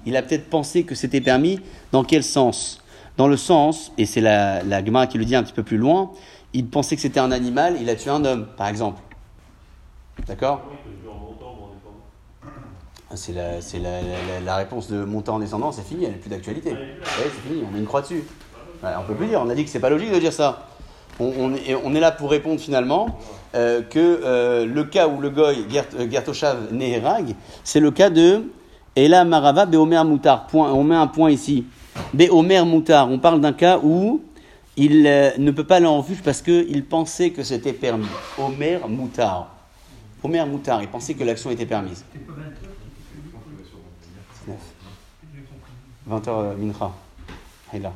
Il a peut-être pensé que c'était permis. Dans quel sens? Dans le sens, et c'est la, la Gemara qui le dit un petit peu plus loin, il pensait que c'était un animal, il a tué un homme, par exemple. D'accord? Montant. Ah, C'est la, c'est la, la- réponse de monter en descendant, c'est fini, elle n'est plus d'actualité. Ouais, c'est fini, on met une croix dessus. Ouais, on peut plus dire, on a dit que c'est pas logique de dire ça. on, on est, on est là pour répondre finalement euh, que euh, le cas où le goy Gert- euh, Gertoshav Neherag, c'est le cas de Ela Marava Beomer Moutar. On met un point ici. Beomer Moutar. On parle d'un cas où il euh, ne peut pas aller en parce qu'il pensait que c'était permis. Omer Moutar. Omer Moutar, il pensait que l'action était permise. 20h euh, Mincha. Est là.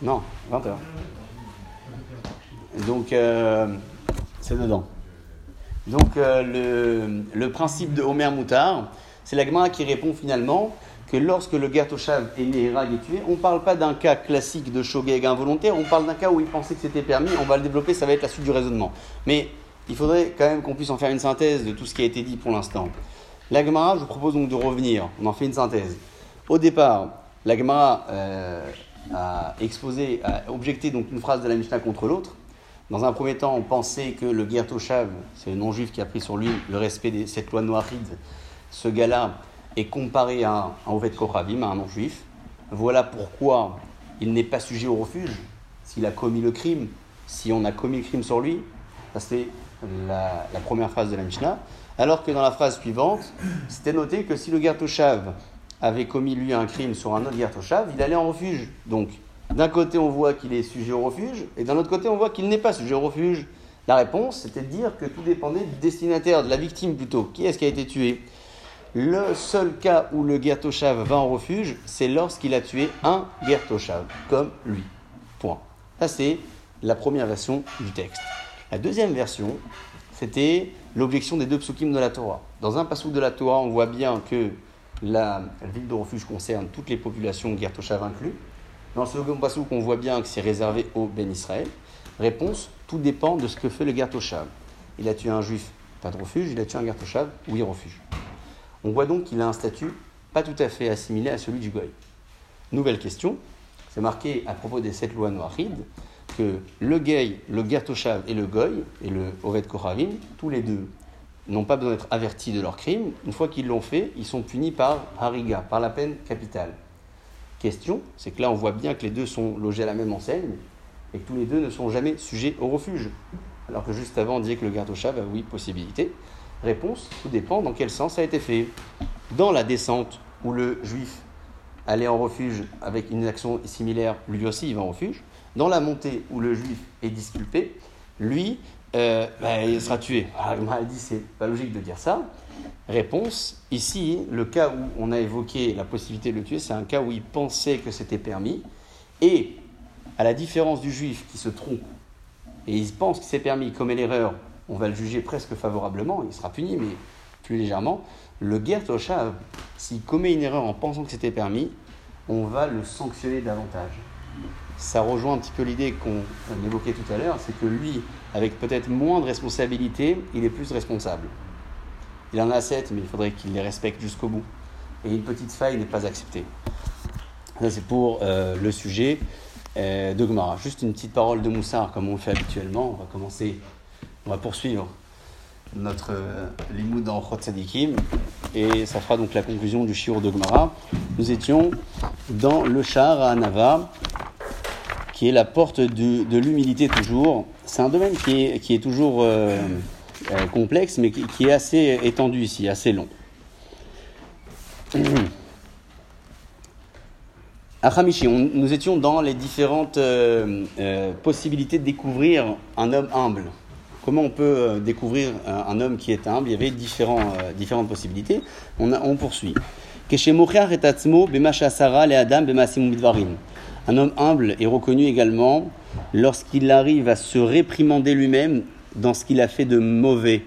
Non, 20h. Donc, euh, c'est dedans. Donc, le, principe de Homer Moutard, c'est la Gemara qui répond finalement que lorsque le Gertoshav et Neherag est tué, on ne parle pas d'un cas classique de Shogeg involontaire, on parle d'un cas où il pensait que c'était permis, on va le développer, ça va être la suite du raisonnement. Mais il faudrait quand même qu'on puisse en faire une synthèse de tout ce qui a été dit pour l'instant. La Gemara, je vous propose donc de revenir, on en fait une synthèse. Au départ, la Gemara euh, a exposé, a objecté donc une phrase de la Mishnah contre l'autre. Dans un premier temps, on pensait que le Gertoshav, c'est le non-juif qui a pris sur lui le respect de cette loi noiride, ce gars-là est comparé à un Ovet Kochavim, à un non-juif. Voilà pourquoi il n'est pas sujet au refuge s'il a commis le crime, si on a commis le crime sur lui. Ça, c'est la, première phrase de la Mishnah. Alors que dans la phrase suivante, c'était noté que si le Gertoshav avait commis lui un crime sur un autre Gertoshav, il allait en refuge. Donc, d'un côté, on voit qu'il est sujet au refuge, et d'un autre côté, on voit qu'il n'est pas sujet au refuge. La réponse, c'était de dire que tout dépendait du destinataire, de la victime plutôt. Qui est-ce qui a été tué? Le seul cas où le Gertoshav va en refuge, c'est lorsqu'il a tué un Gertoshav, comme lui. Point. Ça, c'est la première version du texte. La deuxième version, c'était l'objection des deux psukim de la Torah. Dans un passage de la Torah, on voit bien que la ville de refuge concerne toutes les populations, Gertoshav inclus. Dans le second passage, on voit bien que c'est réservé au Ben Israël. Réponse tout dépend de ce que fait le Gertoshav. Il a tué un juif, pas de refuge. Il a tué un Gertoshav, oui, refuge. On voit donc qu'il a un statut pas tout à fait assimilé à celui du Goy. Nouvelle question c'est marqué à propos des sept lois noirides que le Gay, le Gertoshav et le Goy, et le Oved Koravim, tous les deux, n'ont pas besoin d'être avertis de leur crime. Une fois qu'ils l'ont fait, ils sont punis par Hariga, par la peine capitale. Question, c'est que là on voit bien que les deux sont logés à la même enseigne et que tous les deux ne sont jamais sujets au refuge. Alors que juste avant on disait que le Gertoshav a oui possibilité. Réponse, tout dépend dans quel sens ça a été fait. Dans la descente où le juif allait en refuge avec une action similaire, lui aussi il va en refuge. Dans la montée où le juif est disculpé, lui, euh, bah, il sera tué. Alors, il dit c'est pas logique de dire ça. Réponse ici, le cas où on a évoqué la possibilité de le tuer, c'est un cas où il pensait que c'était permis. Et à la différence du juif qui se trompe et il pense que c'est permis, il commet l'erreur, on va le juger presque favorablement, il sera puni, mais plus légèrement. Le Gertoshav, s'il commet une erreur en pensant que c'était permis, on va le sanctionner davantage. Ça rejoint un petit peu l'idée qu'on évoquait tout à l'heure, c'est que lui, avec peut-être moins de responsabilités, il est plus responsable. Il en a sept, mais il faudrait qu'il les respecte jusqu'au bout. Et une petite faille n'est pas acceptée. Ça, c'est pour euh, le sujet euh, de Gemara. Juste une petite parole de Moussard, comme on le fait habituellement. On va commencer, on va poursuivre notre euh, limoud en Chot Sadikim. Et ça fera donc la conclusion du shiur de Gemara. Nous étions dans le char à Anava, qui est la porte de, l'humilité toujours. C'est un domaine qui est, qui est toujours euh, euh, complexe, mais qui, est assez étendu ici, assez long. À nous étions dans les différentes euh, possibilités de découvrir un homme humble comment on peut euh, découvrir un, homme qui est humble Il y avait euh, différentes possibilités. On, a, on poursuit. Un homme humble est reconnu également lorsqu'il arrive à se réprimander lui-même dans ce qu'il a fait de mauvais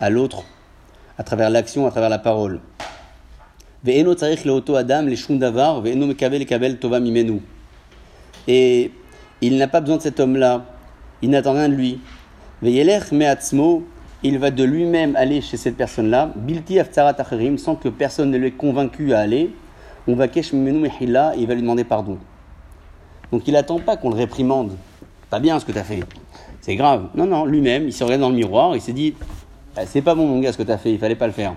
à l'autre, à travers l'action, à travers la parole. Et il n'a pas besoin de cet homme-là. Il n'attend rien de lui. Il va de lui-même aller chez cette personne-là, bilti aftarat acherim, sans que personne ne l'ait convaincu à aller. On va kesh il va lui demander pardon. Donc il n'attend pas qu'on le réprimande. Pas bien ce que tu as fait. C'est grave. Non, non, lui-même, il se regarde dans le miroir, il s'est dit, Ah, c'est pas bon mon gars ce que tu as fait, il fallait pas le faire.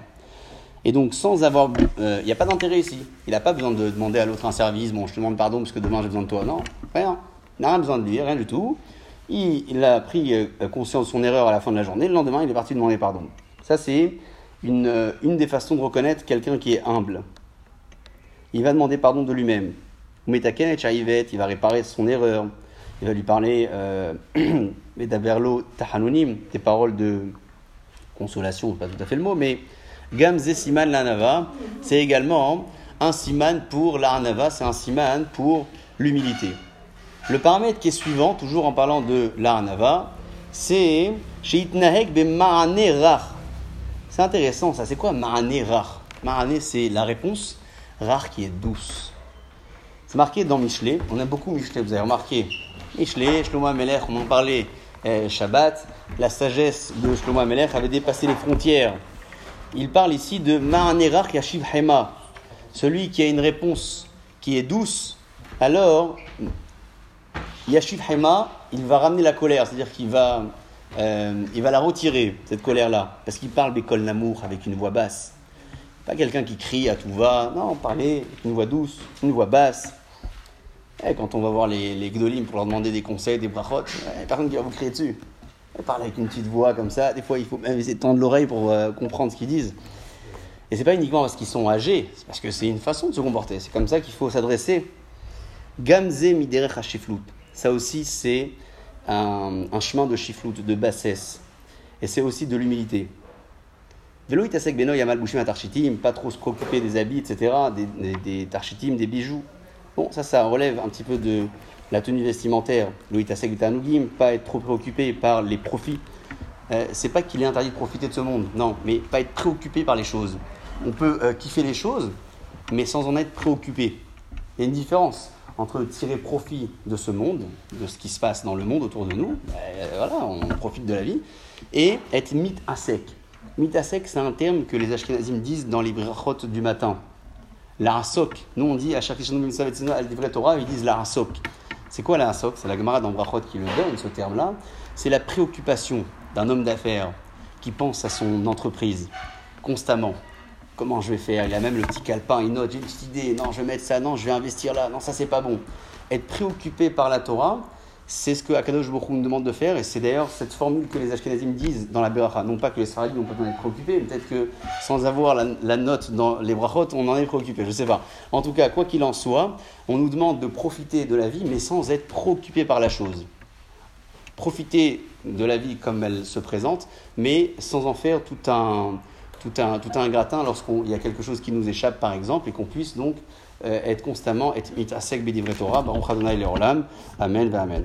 Et donc, sans avoir. Il n'y a pas d'intérêt ici. Il n'a pas besoin de demander à l'autre un service. Bon, je te demande pardon parce que demain j'ai besoin de toi. Non, rien. Il n'a rien besoin de lui, rien du tout. Il, a pris euh, conscience de son erreur à la fin de la journée. Le lendemain, il est parti demander pardon. Ça, c'est une, euh, des façons de reconnaître quelqu'un qui est humble. Il va demander pardon de lui-même. Il va réparer son erreur. Il va lui parler euh, des paroles de consolation, pas tout à fait le mot, mais Gamze Siman Lanava, c'est également un siman pour l'Arnava, c'est un siman pour l'humilité. Le paramètre qui est suivant, toujours en parlant de l'Arnava, c'est Sheitnahek be Ma'ane. C'est intéressant ça, c'est quoi Ma'ane Rach? Ma'ane, c'est la réponse, Rach qui est douce. C'est marqué dans Michelet, on aime beaucoup Michelet, vous avez remarqué. Michelet, Shlomo Amelech, on en parlait eh, Shabbat, la sagesse de Shlomo Amelech avait dépassé les frontières. Il parle ici de Ma'anerach Yashiv Hema, celui qui a une réponse qui est douce, alors Yashiv Hema, il va ramener la colère, c'est-à-dire qu'il va, euh, va la retirer, cette colère-là, parce qu'il parle Bécole Namour avec une voix basse. Pas quelqu'un qui crie à tout va, non, parler avec une voix douce, une voix basse. Et quand on va voir les, les Gdolim pour leur demander des conseils, des brachot, eh, personne qui va vous crier dessus. Elle parle avec une petite voix comme ça. Des fois, il faut même essayer de tendre l'oreille pour euh, comprendre ce qu'ils disent. Et c'est pas uniquement parce qu'ils sont âgés, c'est parce que c'est une façon de se comporter. C'est comme ça qu'il faut s'adresser. Gamze miderech hashiflut. Ça aussi, c'est un, chemin de shiflut, de bassesse. Et c'est aussi de l'humilité. Velo itasek beno yamal bushim atarchitim, pas trop se préoccuper des habits, etc., des, des, des tarchitim, des bijoux. Bon, ça, ça relève un petit peu de la tenue vestimentaire. Lo itasek betanugim, pas être trop préoccupé par les profits. Euh, c'est pas qu'il est interdit de profiter de ce monde, non, mais pas être préoccupé par les choses. On peut euh, kiffer les choses, mais sans en être préoccupé. Il y a une différence entre tirer profit de ce monde, de ce qui se passe dans le monde autour de nous, ben, voilà, on profite de la vie, et être mit à sec. Mit à sec, c'est un terme que les Ashkenazim disent dans les brachot du matin. La hasok. Nous, on dit à chaque al Torah, ils disent la hasok. C'est quoi la hasok C'est la Gemara dans Brachot qui le donne, ce terme-là. C'est la préoccupation d'un homme d'affaires qui pense à son entreprise constamment. Comment je vais faire? Il a même le petit calepin, il note, j'ai une petite idée, non, je vais mettre ça, non, je vais investir là, non, ça c'est pas bon. Être préoccupé par la Torah, c'est ce que Akadosh Baruch nous demande de faire, et c'est d'ailleurs cette formule que les Ashkenazim disent dans la Beracha. Non pas que les Sfaradim n'ont pas besoin d'être préoccupés, peut-être que sans avoir la, note dans les brachot, on en est préoccupé, je sais pas. En tout cas, quoi qu'il en soit, on nous demande de profiter de la vie, mais sans être préoccupé par la chose. Profiter de la vie comme elle se présente, mais sans en faire tout un, tout un, gratin lorsqu'il y a quelque chose qui nous échappe, par exemple, et qu'on puisse donc euh, être constamment, être mitasek b'divrei Torah, baruch Adonai le'olam, amen, amen.